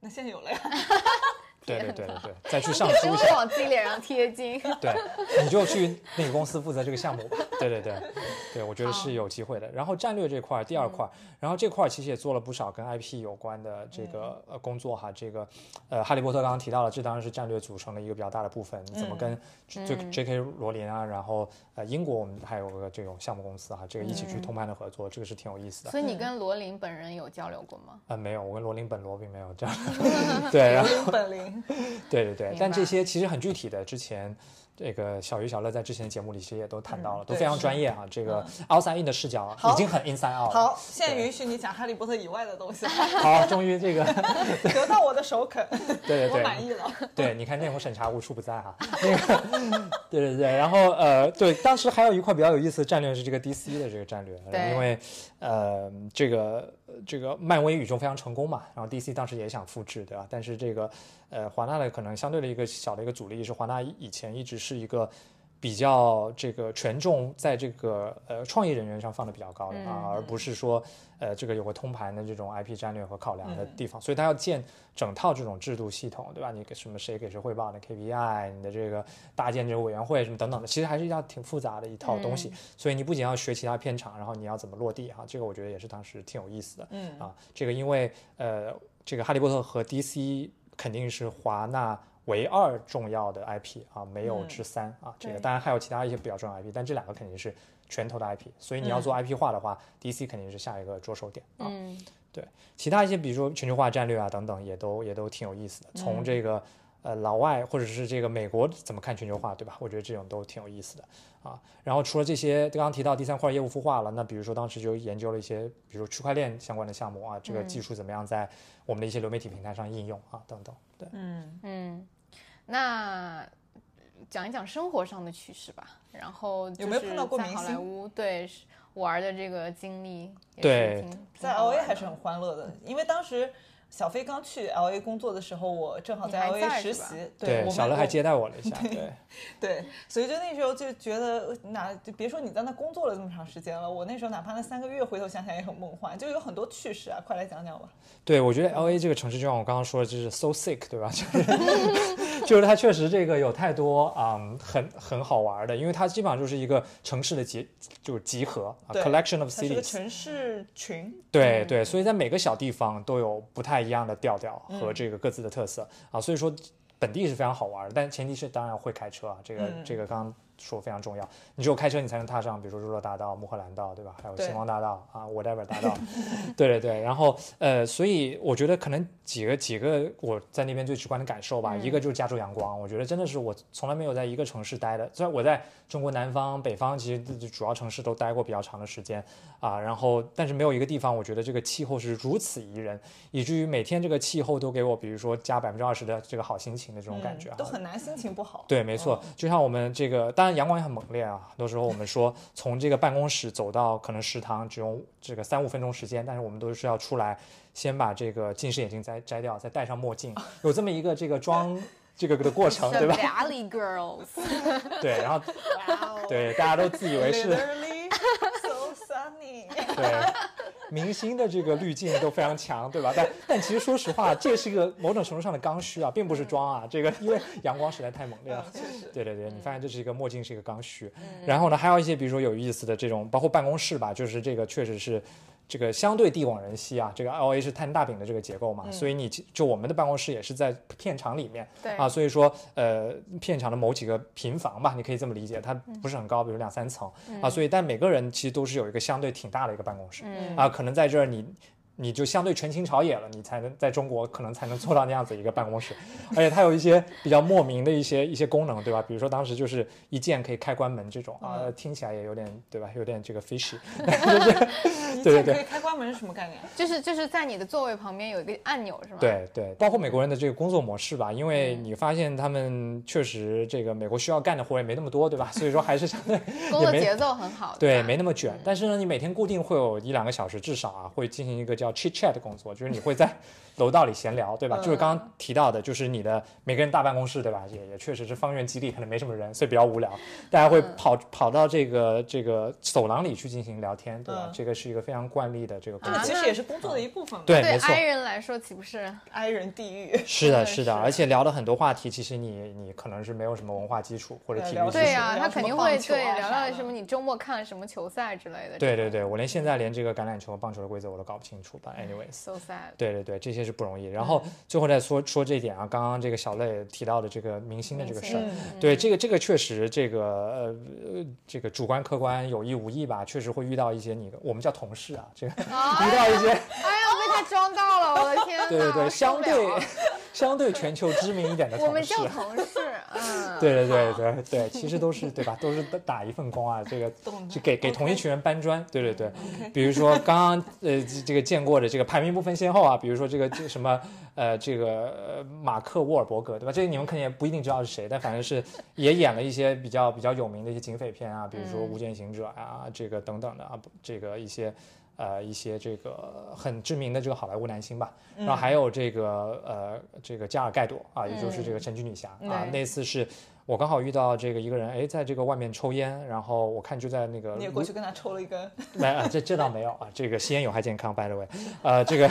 那现在有了呀，(laughs) 对对对对对，再去 (laughs) 上书一下，往自己脸上贴金。(laughs) 对，你就去那个公司负责这个项目吧。对 (laughs) 对对，对我觉得是有机会的。然后战略这块儿，第二块儿，然后这块儿其实也做了不少跟 IP 有关的这个呃工作哈。这个呃，哈利波特刚刚提到了，这当然是战略组成的一个比较大的部分。你怎么跟这 J.K. 罗琳啊，然后呃英国我们还有个这种项目公司哈，这个一起去通盘的合作，这个是挺有意思的。所以你跟罗琳本人有交流过吗？呃，没有，我跟罗琳本罗并没有这样。对，然后。零本零。对对对，但这些其实很具体的，之前这个小鱼小乐在之前的节目里其实也都谈到了，嗯都非常专业啊。这个 outside in 的视角已经很 inside out 了。好，现在允许你讲哈利波特以外的东西了，好，终于这个，(laughs) 得到我的首肯，对对我满对，意了。对，你看内容审查无处不在哈。那个，对对对，然后呃，对，当时还有一块比较有意思的战略是这个 DC 的这个战略，因为呃，这个这个漫威宇宙非常成功嘛，然后 DC 当时也想复制，对吧？但是这个呃，华纳的可能相对的一个小的一个阻力是，华纳以前一直是一个比较这个权重在这个呃创意人员上放的比较高的啊，而不是说呃这个有个通盘的这种 IP 战略和考量的地方，所以它要建整套这种制度系统，对吧？你给什么谁给谁汇报的 KPI，你的这个搭建这个委员会什么等等的，其实还是要挺复杂的一套东西。所以你不仅要学其他片场，然后你要怎么落地哈，这个我觉得也是当时挺有意思的。嗯啊，这个因为呃这个哈利波特和 DC 肯定是华纳。唯二重要的 IP 啊，没有嗯。之三、啊，这个当然还有其他一些比较重要 IP，但这两个肯定是拳头的 IP，所以你要做 IP 化的话、d c 肯定是下一个着手点啊。嗯，其他一些，比如说全球化战略啊等等，也都也都挺有意思的。从这个呃老外或者是这个美国怎么看全球化，对吧？我觉得这种都挺有意思的啊。然后除了这些，刚刚提到第三块业务孵化了，那比如说当时就研究了一些，比如说区块链相关的项目啊，这个技术怎么样在我们的一些流媒体平台上应用啊等等。对，嗯，嗯，那讲一讲生活上的趣事吧。然后有没有碰到过明星好莱坞对是玩的这个经历？对在好 L A 还是很欢乐的，因为当时小飞刚去 L A 工作的时候，我正好在 L A 在是吧实习，对，小乐还接待我了一下，对，对，所以就那时候就觉得，哪就别说你在那工作了这么长时间了，我那时候哪怕那三个月，回头想想也很梦幻，就有很多趣事啊，快来讲讲吧。对，我觉得 L A 这个城市，就像我刚刚说的，就是 so sick，对吧？就是 (laughs) (laughs) 就是它确实这个有太多啊、嗯很很好玩的，因为它基本上就是一个城市的集，就是集合啊，collection of 它是个 cities。城市群，对对，所以在每个小地方都有不太一样的调调和嗯。这个各自的特色、啊，所以说本地是非常好玩的，但前提是当然会开车啊，这个、嗯。这个刚刚说非常重要，你只有开车你才能踏上，比如说日落大道、穆赫兰道，对吧？还有星光大道啊，whatever 大道，(laughs) 对对对，然后呃，所以我觉得可能几个几个我在那边最直观的感受吧，一个就是加州阳光，我觉得真的是我从来没有在一个城市待的，虽然我在中国南方、北方其实主要城市都待过比较长的时间啊，然后但是没有一个地方我觉得这个气候是如此宜人，以至于每天这个气候都给我，比如说加百分之二十的这个好心情的这种感觉都很难心情不好。对，没错，就像我们这个，当然阳光也很猛烈啊。很多时候我们说从这个办公室走到可能食堂只用这个三五分钟时间，但是我们都是要出来先把这个近视眼镜摘摘掉，再戴上墨镜，(laughs) 有这么一个这个装这个的过程，(laughs) 对吧？Valley Girls，对，然后对大家都自以为是对明星的这个滤镜都非常强，对吧？但但其实说实话，这是一个某种程度上的刚需啊，并不是装啊。这个因为阳光实在太猛烈了。对对对，你发现这是一个墨镜，是一个刚需。嗯然后呢，还有一些比如说有意思的这种，包括办公室吧，就是这个确实是。这个相对地广人稀啊，这个 L A 是摊大饼的这个结构嘛，所以你就我们的办公室也是在片场里面对。啊，所以说呃片场的某几个平房吧，你可以这么理解，它嗯。不是很高，比如两三层啊，所以但每个人其实都是有一个相对挺大的一个办公室嗯。啊，可能在这儿你。你就相对权倾朝野了，你才能在中国可能才能做到那样子一个办公室，而且它有一些比较莫名的一些一些功能，对吧？比如说当时就是一键可以开关门这种啊，听起来也有点对吧？有点这个 fishy，(laughs) 一对对对键可以开关门是什么概念？就是就是在你的座位旁边有一个按钮是吗？，对对，包括美国人的这个工作模式吧，因为你发现他们确实这个美国需要干的活也没那么多，对吧？所以说还是相对工作节奏很好。对，没那么卷。但是呢，你每天固定会有一两个小时，至少啊，会进行一个叫 chit chat 的工作，就是你会在楼道里闲聊，对吧？就是刚刚提到的，就是你的每个人大办公室，对吧？也也确实是方圆几里可能没什么人，所以比较无聊，大家会跑、跑到这个这个走廊里去进行聊天，对吧？嗯这个是一个非常惯例的这个工这个。其实也是工作的一部分嘛。对，对没错。i 人来说岂不是？，i 人地狱。是的，是 (laughs) 是的，是而且聊的很多话题，其实你你可能是没有什么文化基础或者体育聊基础对呀、他肯定会对聊到什么你周末看了什么球赛之类的。对对对，我连现在连这个橄榄球、棒球的规则我都搞不清楚吧？anyways。，so sad。对对对，这些是不容易。然后最后再说说这一点啊，刚刚这个小磊提到的这个明星的这个事儿，嗯对这个这个确实这个呃呃这个主观客观有意无意吧，确实会遇到一些你我们叫同事啊，这个啊 (laughs) 遇到一些哎呀，被他装到了，我的天！对对对相对相对全球知名一点的我 (laughs) 们同事。叫同事，嗯，(laughs) 对对对对对，其实都是对吧？都是打打一份工啊，这个懂就给给同一群人搬砖。对对对比如说刚刚呃这这个见过的这个排名不分先后啊，比如说这个这个什么呃这个呃马克沃尔伯格对吧？这个你们肯定也不一定知道是谁，但反正是 (laughs) 也演了一些比较比较有名的一些警匪片啊，比如说《无间行者》啊，这个等等的啊，这个一些。呃，一些这个很知名的这个好莱坞男星吧，然后还有这个呃，这个加尔盖朵啊，也就是这个神奇女侠啊，那次是我刚好遇到这个一个人，哎，在这个外面抽烟，然后我看就在那个你也过去跟他抽了一根，没啊，这这倒没有啊，这个吸烟有害健康，by the way，呃，这个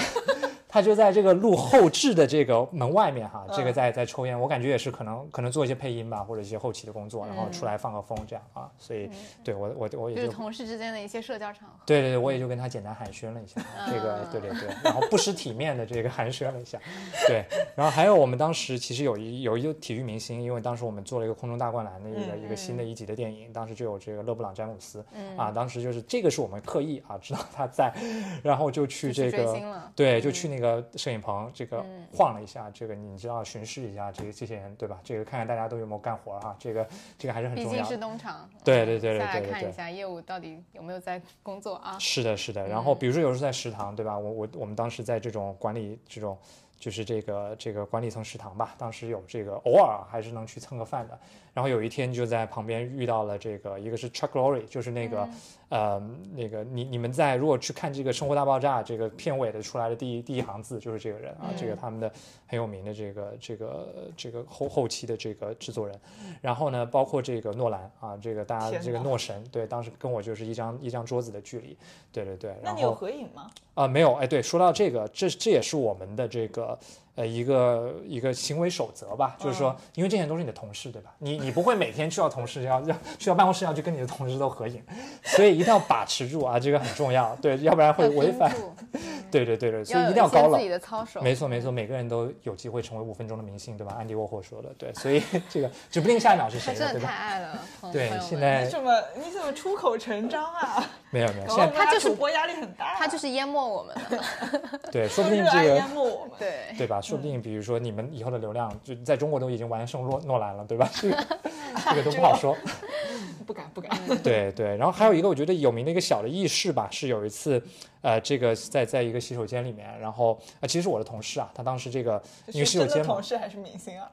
他就在这个录后置的这个门外面哈，这个嗯在在抽烟，我感觉也是可能可能做一些配音吧，或者一些后期的工作，然后嗯出来放个风这样啊，所以对我我我就是也就同事之间的一些社交场合。对对对，我也就跟他简单寒暄了一下，这个嗯对对对，然后不失体面的这个寒暄了一下，对，然后还有我们当时其实有一有一个体育明星，因为当时我们做了一个空中大灌篮的一个、嗯一个新的一集的电影，当时就有这个勒布朗詹姆斯，嗯。啊，当时就是这个是我们刻意啊知道他在，然后就去这个对，就去那个摄影棚这个嗯晃了一下，这个你知道巡视一下这个这些人对吧？这个看看大家都有没有干活哈，这个这个还是很重要毕竟是。东厂，对对对对对对对看一下业务到底有没有在工作啊？是的，是的。然嗯后比如说有时候在食堂，对吧？我我我们当时在这种管理这种就是这个这个管理层食堂吧，当时有这个偶尔还是能去蹭个饭的。然后有一天就在旁边遇到了这个，一个是 Chuck Lorre，就是那个、呃那个你你们在如果去看这个《生活大爆炸》这个片尾的出来的第一第一行字就是这个人啊，这个他们的很有名的这个这个这个后后期的这个制作人。然后呢，包括这个诺兰啊，这个大家这个诺神，对，当时跟我就是一张一张桌子的距离，对对对。那你有合影吗？啊、没有，哎，对，说到这个，这这也是我们的这个呃一个一个行为守则吧，就是说，因为这些人都是你的同事，对吧？你你不会每天去到同事要要去到办公室要去跟你的同事都合影，所以一定要把持住啊，这个很重要，对，要不然会违反，(laughs) 对对对对，所以一定要高冷自。己的操守。没错没错，每个人都有机会成为五分钟的明星，对吧？安迪沃霍说的，对，所以这个指不定下一秒是谁的，他真的对吧？太爱了，对现在你怎么你怎么出口成章啊？没有没有，搞现在他就是主播压力很大，他就是淹没我们了，(laughs) 对，说不定这个淹没我们。对。对吧？说不定比如说你们以后的流量，就在中国都已经完胜诺诺兰了，对吧？(laughs) 这个这个都不好说。不 (laughs) 敢不敢。对对，然后还有一个我觉得有名的一个小的轶事吧，是有一次，呃，这个在在一个洗手间里面，然后啊、其实是我的同事啊，他当时这个因为是真的洗手间嘛同，事还是明星啊？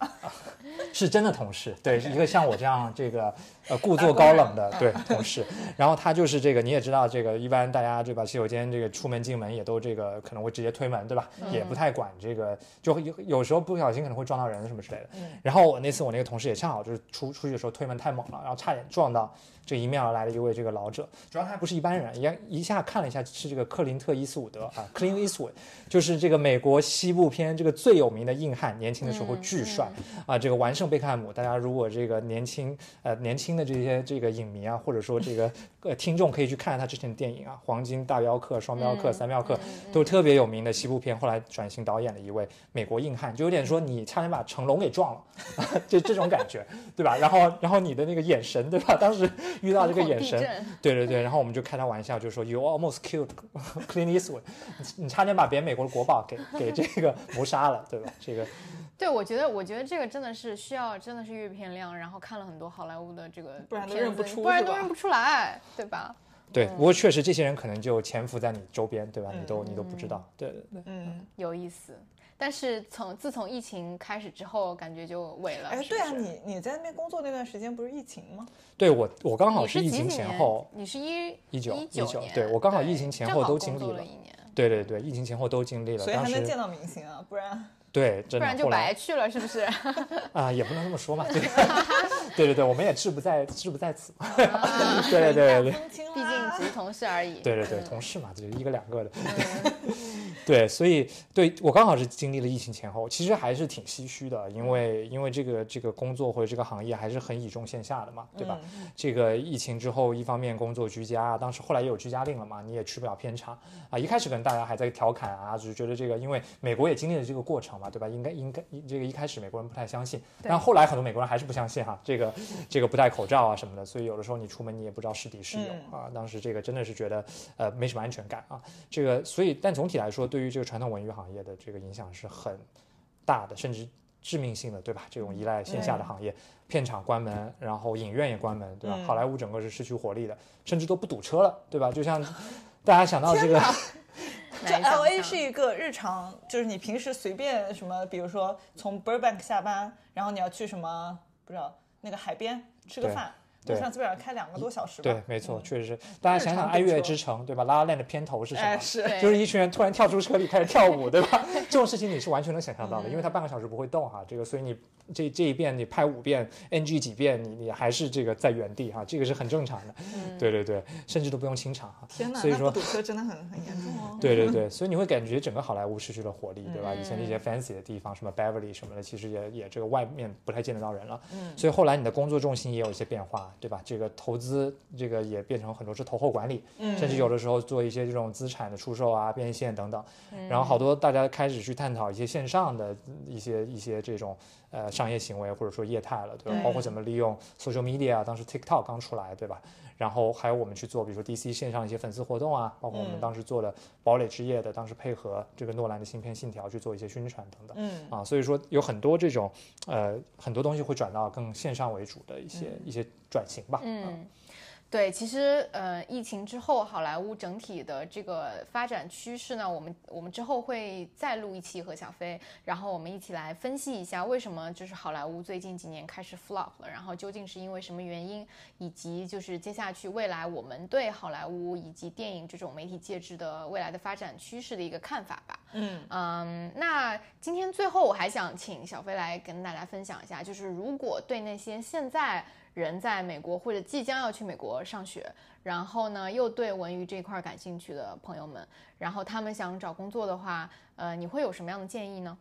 是真的同事，对，一个像我这样这个呃故作高冷的对同事，然后他就是这个你也知道，这个一般大家对吧？洗手间这个出门进门也都这个可能会直接推门对吧？也不太管这个，就有有时候不小心可能会撞到人什么之类的。然后我那次我那个同事也恰好就是出出去的时候推门太猛了，然后差点撞到这迎面而来的一位这个老者，主要他还不是一般人，一一下看了一下是这个克林特·伊斯伍德啊，Clint Eastwood，就是这个美国西部片这个最有名的硬汉，年轻的时候巨帅。啊，这个完胜贝克汉姆，大家如果这个年轻呃年轻的这些这个影迷啊，或者说这个呃听众可以去看他之前的电影啊，《黄金大镖客》《双镖客》嗯三镖客》都是特别有名的西部片，后来转型导演的一位美国硬汉，就有点说你差点把成龙给撞了，(laughs) 就这种感觉，对吧？然后然后你的那个眼神，对吧？当时遇到这个眼神，对对对，然后我们就开他玩笑，就说 You almost killed (laughs) Clint Eastwood，你你差点把别人美国的国宝给 (laughs) 给这个谋杀了，对吧？这个 (laughs) 对，我觉得，我觉得这个真的是需要，真的是阅片量，然后看了很多好莱坞的这个不然都认不出子不然都认不出来，对吧？对，不过确实这些人可能就潜伏在你周边，对吧？你都你都不知道。对对对，嗯，有意思。但是从自从疫情开始之后，感觉就萎了。哎，对啊，你你在那边工作那段时间不是疫情吗？对我我刚好是疫情几几年前后，你是一一九一一九年，对我刚好疫情前后都经历了了一年，对对对，疫情前后都经历了。所以还能见到明星啊，不然对，真的不然就白去了，是不是？(laughs) 啊，也不能这么说嘛。对 (laughs) 对对对，我们也志不在志不在此 (laughs) 对对对毕竟只是同事而已。对对对，嗯同事嘛，就是一个两个的。对，所以对我刚好是经历了疫情前后，其实还是挺唏嘘的，因为因为这个这个工作或者这个行业还是很倚重线下的嘛，对吧？这个疫情之后，一方面工作居家，当时后来也有居家令了嘛，你也去不了片场啊。一开始可能大家还在调侃啊，就是觉得这个，因为美国也经历了这个过程嘛，对吧？应该应该这个一开始美国人不太相信，但后来很多美国人还是不相信哈，这个这个不戴口罩啊什么的，所以有的时候你出门你也不知道是敌是友、嗯啊。当时这个真的是觉得呃没什么安全感啊。这个所以但总体来说，对于这个传统文娱行业的这个影响是很大的，甚至致命性的，对吧？这种依赖线下的行业，片场关门，然后影院也关门，对吧？嗯好莱坞整个是失去活力的，甚至都不堵车了，对吧？就像 (laughs) 大家想到这个，(laughs) 这难以想 L A 是一个日常，就是你平时随便什么，比如说从 Burbank 下班，然后你要去什么不知道那个海边吃个饭，上基本上开两个多小时吧。对，没错，确实是。大家想想《爱乐之城》，对吧？拉拉链的片头是什么？哎是，就是一群人突然跳出车里开始跳舞，对吧？这种事情你是完全能想象到的，因为它半个小时不会动哈，这个所以你这这一遍你拍五遍，NG 几遍，你你还是这个在原地哈，这个是很正常的。对对对，甚至都不用清场哈。天哪，所以说堵车真的很很严重哦。对对对，所以你会感觉整个好莱坞失去了活力，对吧？以前那嗯些 fancy 的地方，什么 Beverly 什么的，其实也也这个外面不太见得到人了。嗯所以后来你的工作重心也有一些变化，对吧？这个投资这个也变成很多是投后管理，嗯甚至有的时候做一些这种资产的出售啊、变现等等。嗯然后好多大家开始去探讨一些线上的一些一些这种呃商业行为或者说业态了，对吧？包括怎么利用 social media 啊，当时 TikTok 刚出来，对吧？然后还有我们去做，比如说 DC 线上一些粉丝活动啊，包括我们嗯当时做了堡垒之夜的，当时配合这个诺兰的新片《信条》去做一些宣传等等。嗯啊，所以说有很多这种呃很多东西会转到更线上为主的一些、一些转型吧。嗯，对，其实呃，疫情之后，好莱坞整体的这个发展趋势呢，我们我们之后会再录一期和小飞，然后我们一起来分析一下为什么就是好莱坞最近几年开始 flop 了，然后究竟是因为什么原因，以及就是接下去未来我们对好莱坞以及电影这种媒体介质的未来的发展趋势的一个看法吧。嗯嗯，那今天最后我还想请小飞来跟大家分享一下，就是如果对那些现在人在美国或者即将要去美国上学，然后呢又对文娱这块感兴趣的朋友们，然后他们想找工作的话，呃，你会有什么样的建议呢？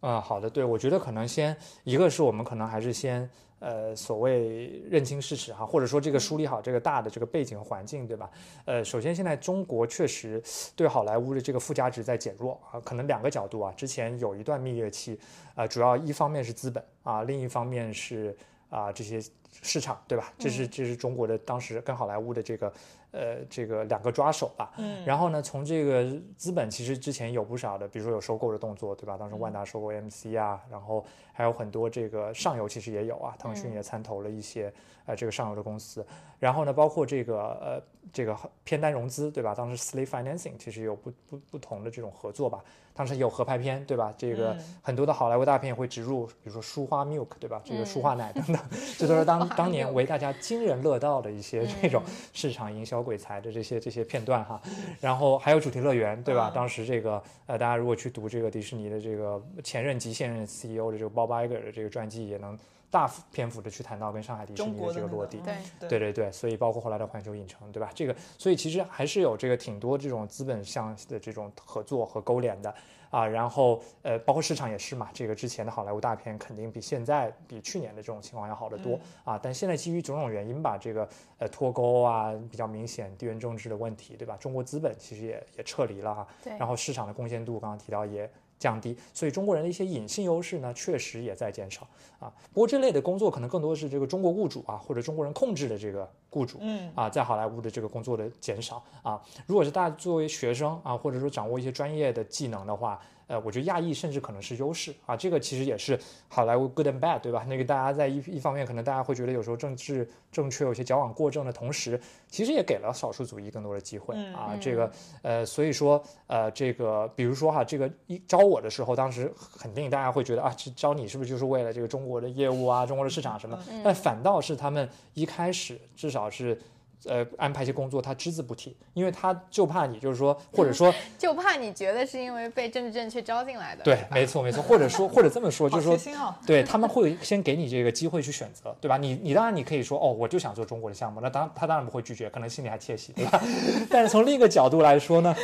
啊、好的，对，我觉得可能先一个是我们可能还是先呃所谓认清事实哈，或者说这个梳理好这个大的这个背景环境，对吧？呃，首先现在中国确实对好莱坞的这个附加值在减弱啊，可能两个角度啊，之前有一段蜜月期，啊、主要一方面是资本啊，另一方面是啊、这些市场，对吧？这是这是中国的当时跟好莱坞的这个呃这个两个抓手吧。嗯然后呢，从这个资本其实之前有不少的，比如说有收购的动作，对吧？当时万达收购 MC 啊，然后还有很多这个上游其实也有啊，腾讯也参投了一些呃这个上游的公司。然后呢，包括这个呃这个偏单融资，对吧？当时 Slate Financing 其实有不不不同的这种合作吧。当时有合拍片，对吧？这个嗯很多的好莱坞大片会植入，比如说舒化 Milk，对吧？这个嗯舒化奶等等，这都是当 (laughs) 当年为大家津人乐道的一些这种嗯市场营销鬼才的这些这些片段哈。然后还有主题乐园，对吧？嗯当时这个呃，大家如果去读这个迪士尼的这个前任及现任 CEO 的这个 Bob Iger 的这个传记，也能大幅篇幅的去谈到跟上海迪士尼的这个落地。对对对所以包括后来的环球影城，对吧？这个，所以其实还是有这个挺多这种资本项的这种合作和勾连的啊。然后呃，包括市场也是嘛，这个之前的好莱坞大片肯定比现在比去年的这种情况要好得多、啊。但现在基于种种原因吧，这个呃脱钩啊比较明显，地缘政治的问题，对吧？中国资本其实也也撤离了哈，对然后市场的贡献度刚刚提到也降低，所以中国人的一些隐性优势呢，确实也在减少啊。不过这类的工作可能更多是这个中国雇主啊，或者中国人控制的这个雇主，嗯啊，在好莱坞的这个工作的减少啊。如果是大家作为学生啊，或者说掌握一些专业的技能的话，呃，我觉得亚裔甚至可能是优势啊。这个其实也是好莱坞 good and bad，对吧？那个大家在一一方面，可能大家会觉得有时候政治正确有些矫枉过正的同时，其实也给了少数族裔更多的机会嗯啊。这个呃，所以说呃，这个比如说哈，这个一招我的时候，当时肯定大家会觉得啊，这招你是不是就是为了这个中国的业务啊，中国的市场什么？但反倒是他们一开始至少是。呃，安排一些工作，他只字不提，因为他就怕你，就是说，(laughs) 或者说，就怕你觉得是因为被政治正确招进来的。对没错，没错，或者说，(laughs) 或者这么说，就是说！(laughs) 对他们会先给你这个机会去选择，对吧？你你当然你可以说，哦，我就想做中国的项目，那当他当然不会拒绝，可能心里还窃喜，对吧？但是从另一个角度来说呢，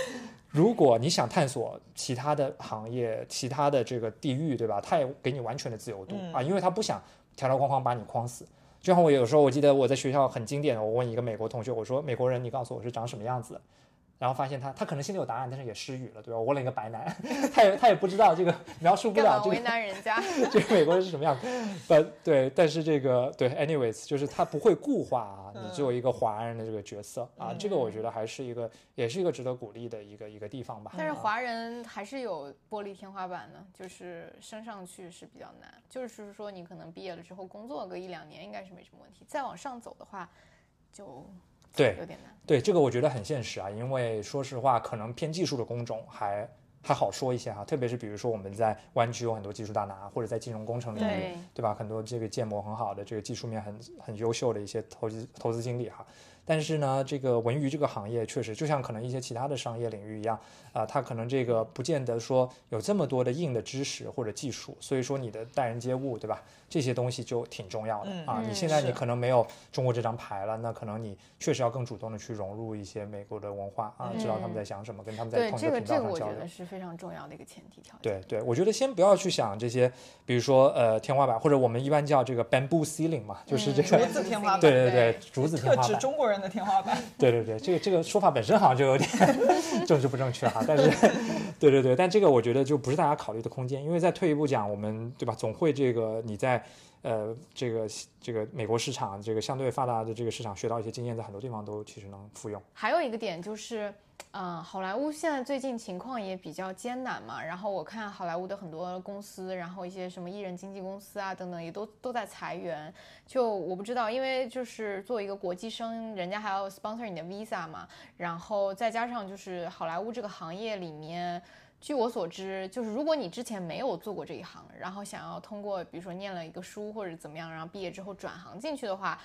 如果你想探索其他的行业、其他的这个地域，对吧？他也给你完全的自由度、嗯啊，因为他不想条条框框把你框死。就像我有时候，我记得我在学校很经典的，我问一个美国同学，我说：“美国人，你告诉我是长什么样子？”然后发现他他可能心里有答案，但是也失语了，对吧？我问了一个白男，他也他也不知道这个描述不了这个难人家？这个美国人是什么样子。不，对，但是这个对，anyways，就是他不会固化啊，你作为一个华人的这个角色啊，这个我觉得还是一个，也是一个值得鼓励的一个一个地方吧。但是啊华人还是有玻璃天花板的，就是升上去是比较难。就是说，你可能毕业了之后工作个一两年应该是没什么问题，再往上走的话就对有点难。对，这个我觉得很现实啊，因为说实话，可能偏技术的工种还还好说一些哈，特别是比如说我们在湾区有很多技术大拿，或者在金融工程领域，对，对吧？很多这个建模很好的，这个技术面很很优秀的一些投资投资经理哈。但是呢，这个文娱这个行业确实就像可能一些其他的商业领域一样，啊、它可能这个不见得说有这么多的硬的知识或者技术，所以说你的待人接物，对吧？这些东西就挺重要的、嗯啊。嗯你现在你可能没有中国这张牌了，那可能你确实要更主动的去融入一些美国的文化啊，知道他们在想什么，跟他们在同一个频道这个我上交流。觉得是非常重要的一个前提条件。对对，我觉得先不要去想这些，比如说呃天花板，或者我们一般叫这个 bamboo ceiling 嘛，就是这个、竹子天花板对对对对竹子天特指花板，中国人的天花板。(laughs) 对对对，这个这个说法本身好像就有点 (laughs) 政治不正确哈，但是对对对，但这个我觉得就不是大家考虑的空间，因为再退一步讲，我们对吧，总会这个你在呃这个这个美国市场这个相对发达的这个市场学到一些经验，在很多地方都其实能复用。还有一个点就是。嗯，好莱坞现在最近情况也比较艰难嘛，然后我看好莱坞的很多公司，然后一些什么艺人经纪公司啊等等，也都都在裁员。就我不知道，因为就是作为一个国际生，人家还要 sponsor 你的 visa 嘛，然后再加上就是好莱坞这个行业里面，据我所知，就是如果你之前没有做过这一行，然后想要通过比如说念了一个书或者怎么样，然后毕业之后转行进去的话。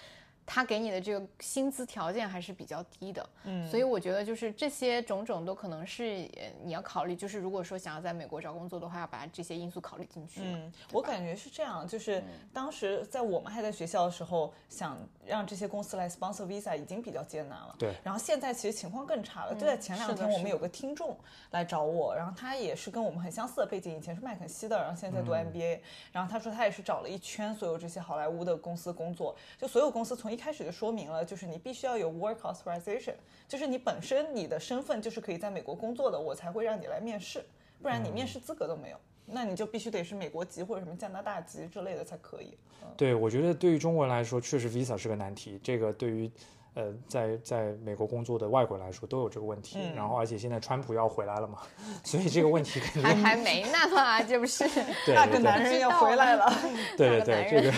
他给你的这个薪资条件还是比较低的，嗯，所以我觉得就是这些种种都可能是你要考虑，就是如果说想要在美国找工作的话，要把这些因素考虑进去。嗯，我感觉是这样，就是当时在我们还在学校的时候，想让这些公司来 sponsor visa 已经比较艰难了。对。然后现在其实情况更差了。就在前两天，我们有个听众来找我，然后他也是跟我们很相似的背景，以前是麦肯锡的，然后现在在读 MBA。然后他说他也是找了一圈所有这些好莱坞的公司工作，就所有公司从一开始就说明了，就是你必须要有 work authorization，就是你本身你的身份就是可以在美国工作的，我才会让你来面试，不然你面试资格都没有，那你就必须得是美国籍或者什么加拿大籍之类的才可以。对，我觉得对于中国人来说，确实 visa 是个难题，这个对于。呃，在在美国工作的外国人来说都有这个问题，然后而且现在川普要回来了嘛，所以这个问题肯定还还没呢嘛，这不是那个男人要回来了，对对对，这个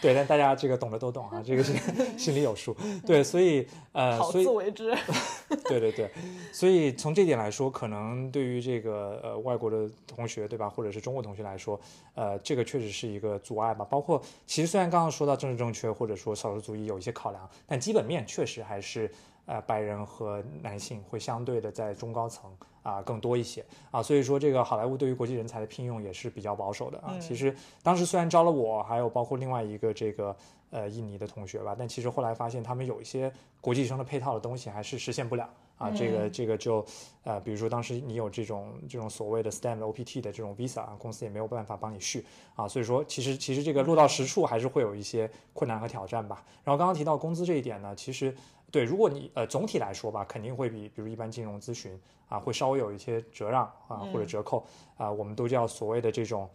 对，但大家这个懂的都懂啊，这个是 (laughs) 心里有数，对，所以呃，好自为之，(laughs) 对对对，所以从这点来说，可能对于这个呃外国的同学对吧，或者是中国同学来说，呃，这个确实是一个阻碍吧，包括其实虽然刚刚说到政治正确或者说少数族裔有一些考量，但基本。面确实还是呃白人和男性会相对的在中高层啊更多一些啊，所以说这个好莱坞对于国际人才的聘用也是比较保守的啊。其实当时虽然招了我，还有包括另外一个这个呃印尼的同学吧，但其实后来发现他们有一些国际生的配套的东西还是实现不了啊。这个这个就呃比如说当时你有这种这种所谓的 STEM OPT 的这种 visa 啊，公司也没有办法帮你续啊。所以说其实其实这个落到实处还是会有一些困难和挑战吧。然后刚刚提到工资这一点呢，其实。对，如果你呃总体来说吧，肯定会比比如一般金融咨询啊，会稍微有一些折让啊或者折扣啊，我们都叫所谓的这种。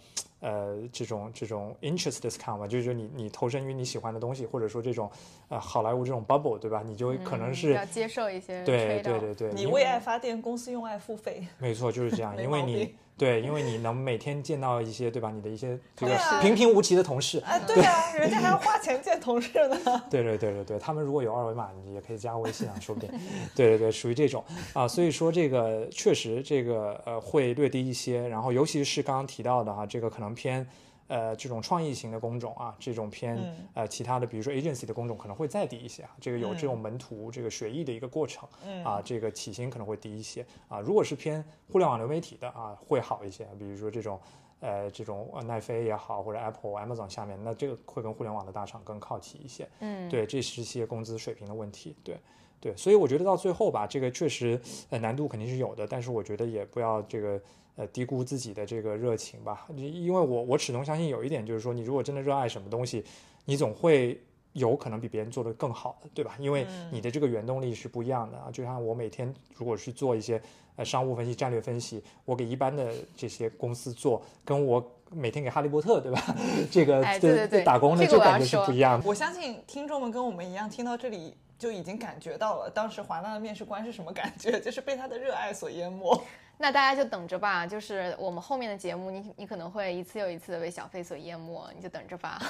呃，这种这种 interest discount 嘛，就是说你你投身于你喜欢的东西，或者说这种呃好莱坞这种 bubble，对吧？你就可能是要接受一些对对对对，你为爱发电，公司用爱付费，没错，就是这样，因为你对，因为你能每天见到一些对吧？你的一些这个平平无奇的同事，哎，对啊，人家还要花钱见同事呢。对对对对对，他们如果有二维码，你也可以加微信啊，说不定。对对对，属于这种啊，所以说这个确实这个呃会略低一些，然后尤其是刚刚提到的哈，这个可能偏。呃，这种创意型的工种啊，这种偏呃其他的，比如说 agency 的工种可能会再低一些啊。这个有这种门徒这个学艺的一个过程啊，这个起薪可能会低一些啊。如果是偏互联网流媒体的啊，会好一些。比如说这种呃这种奈飞也好，或者 Apple、Amazon 下面，那这个会跟互联网的大厂更靠齐一些。嗯，对，这是一些工资水平的问题。对对，所以我觉得到最后吧，这个确实呃难度肯定是有的，但是我觉得也不要这个。呃，低估自己的这个热情吧，因为我我始终相信有一点，就是说，你如果真的热爱什么东西，你总会有可能比别人做得更好的，对吧？因为你的这个原动力是不一样的啊。就像我每天如果去做一些呃商务分析、战略分析，我给一般的这些公司做，跟我每天给哈利波特，对吧？(laughs) 这个对对打工的就感觉是不一样的。我相信听众们跟我们一样，听到这里就已经感觉到了，当时华纳的面试官是什么感觉，就是被他的热爱所淹没。那大家就等着吧，就是我们后面的节目，你你可能会一次又一次的被小费所淹没，你就等着吧。(laughs)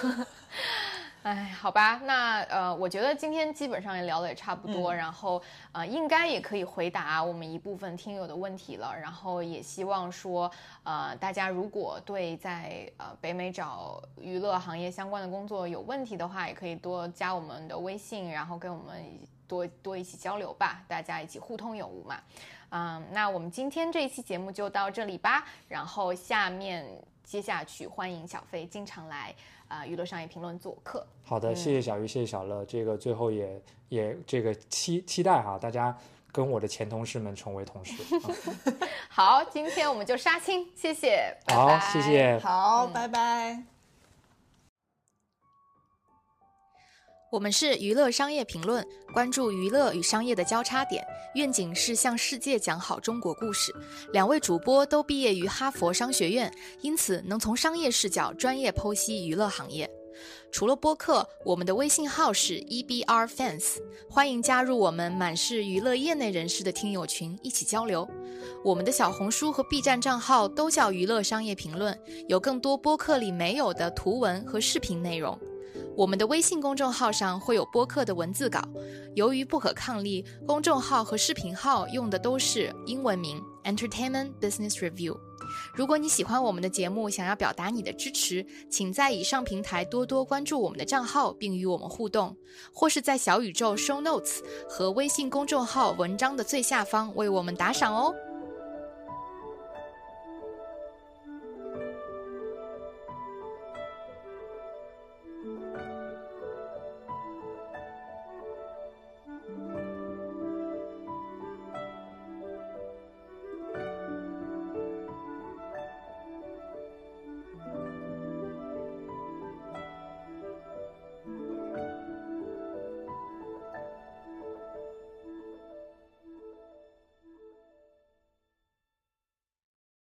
哎，好吧，那呃，我觉得今天基本上也聊的也差不多，然后呃，应该也可以回答我们一部分听友的问题了。然后也希望说，呃，大家如果对在呃北美找娱乐行业相关的工作有问题的话，也可以多加我们的微信，然后跟我们多多一起交流吧，大家一起互通有无嘛。嗯，那我们今天这一期节目就到这里吧。然后下面接下去欢迎小飞经常来啊娱乐商业评论做客。好的，谢谢小鱼，谢谢小乐。这个最后也也这个期期待哈，大家跟我的前同事们成为同事。(laughs) 好，今天我们就杀青，谢谢，好，谢谢，好，拜拜。我们是娱乐商业评论，关注娱乐与商业的交叉点，愿景是向世界讲好中国故事。两位主播都毕业于哈佛商学院，因此能从商业视角专业剖析娱乐行业。除了播客，我们的微信号是 EBR Fans，欢迎加入我们满是娱乐业内人士的听友群，一起交流。我们的小红书和 B 站账号都叫娱乐商业评论，有更多播客里没有的图文和视频内容。我们的微信公众号上会有播客的文字稿，由于不可抗力，公众号和视频号用的都是英文名 Entertainment Business Review。如果你喜欢我们的节目，想要表达你的支持，请在以上平台多多关注我们的账号，并与我们互动，或是在小宇宙 Show Notes 和微信公众号文章的最下方为我们打赏哦。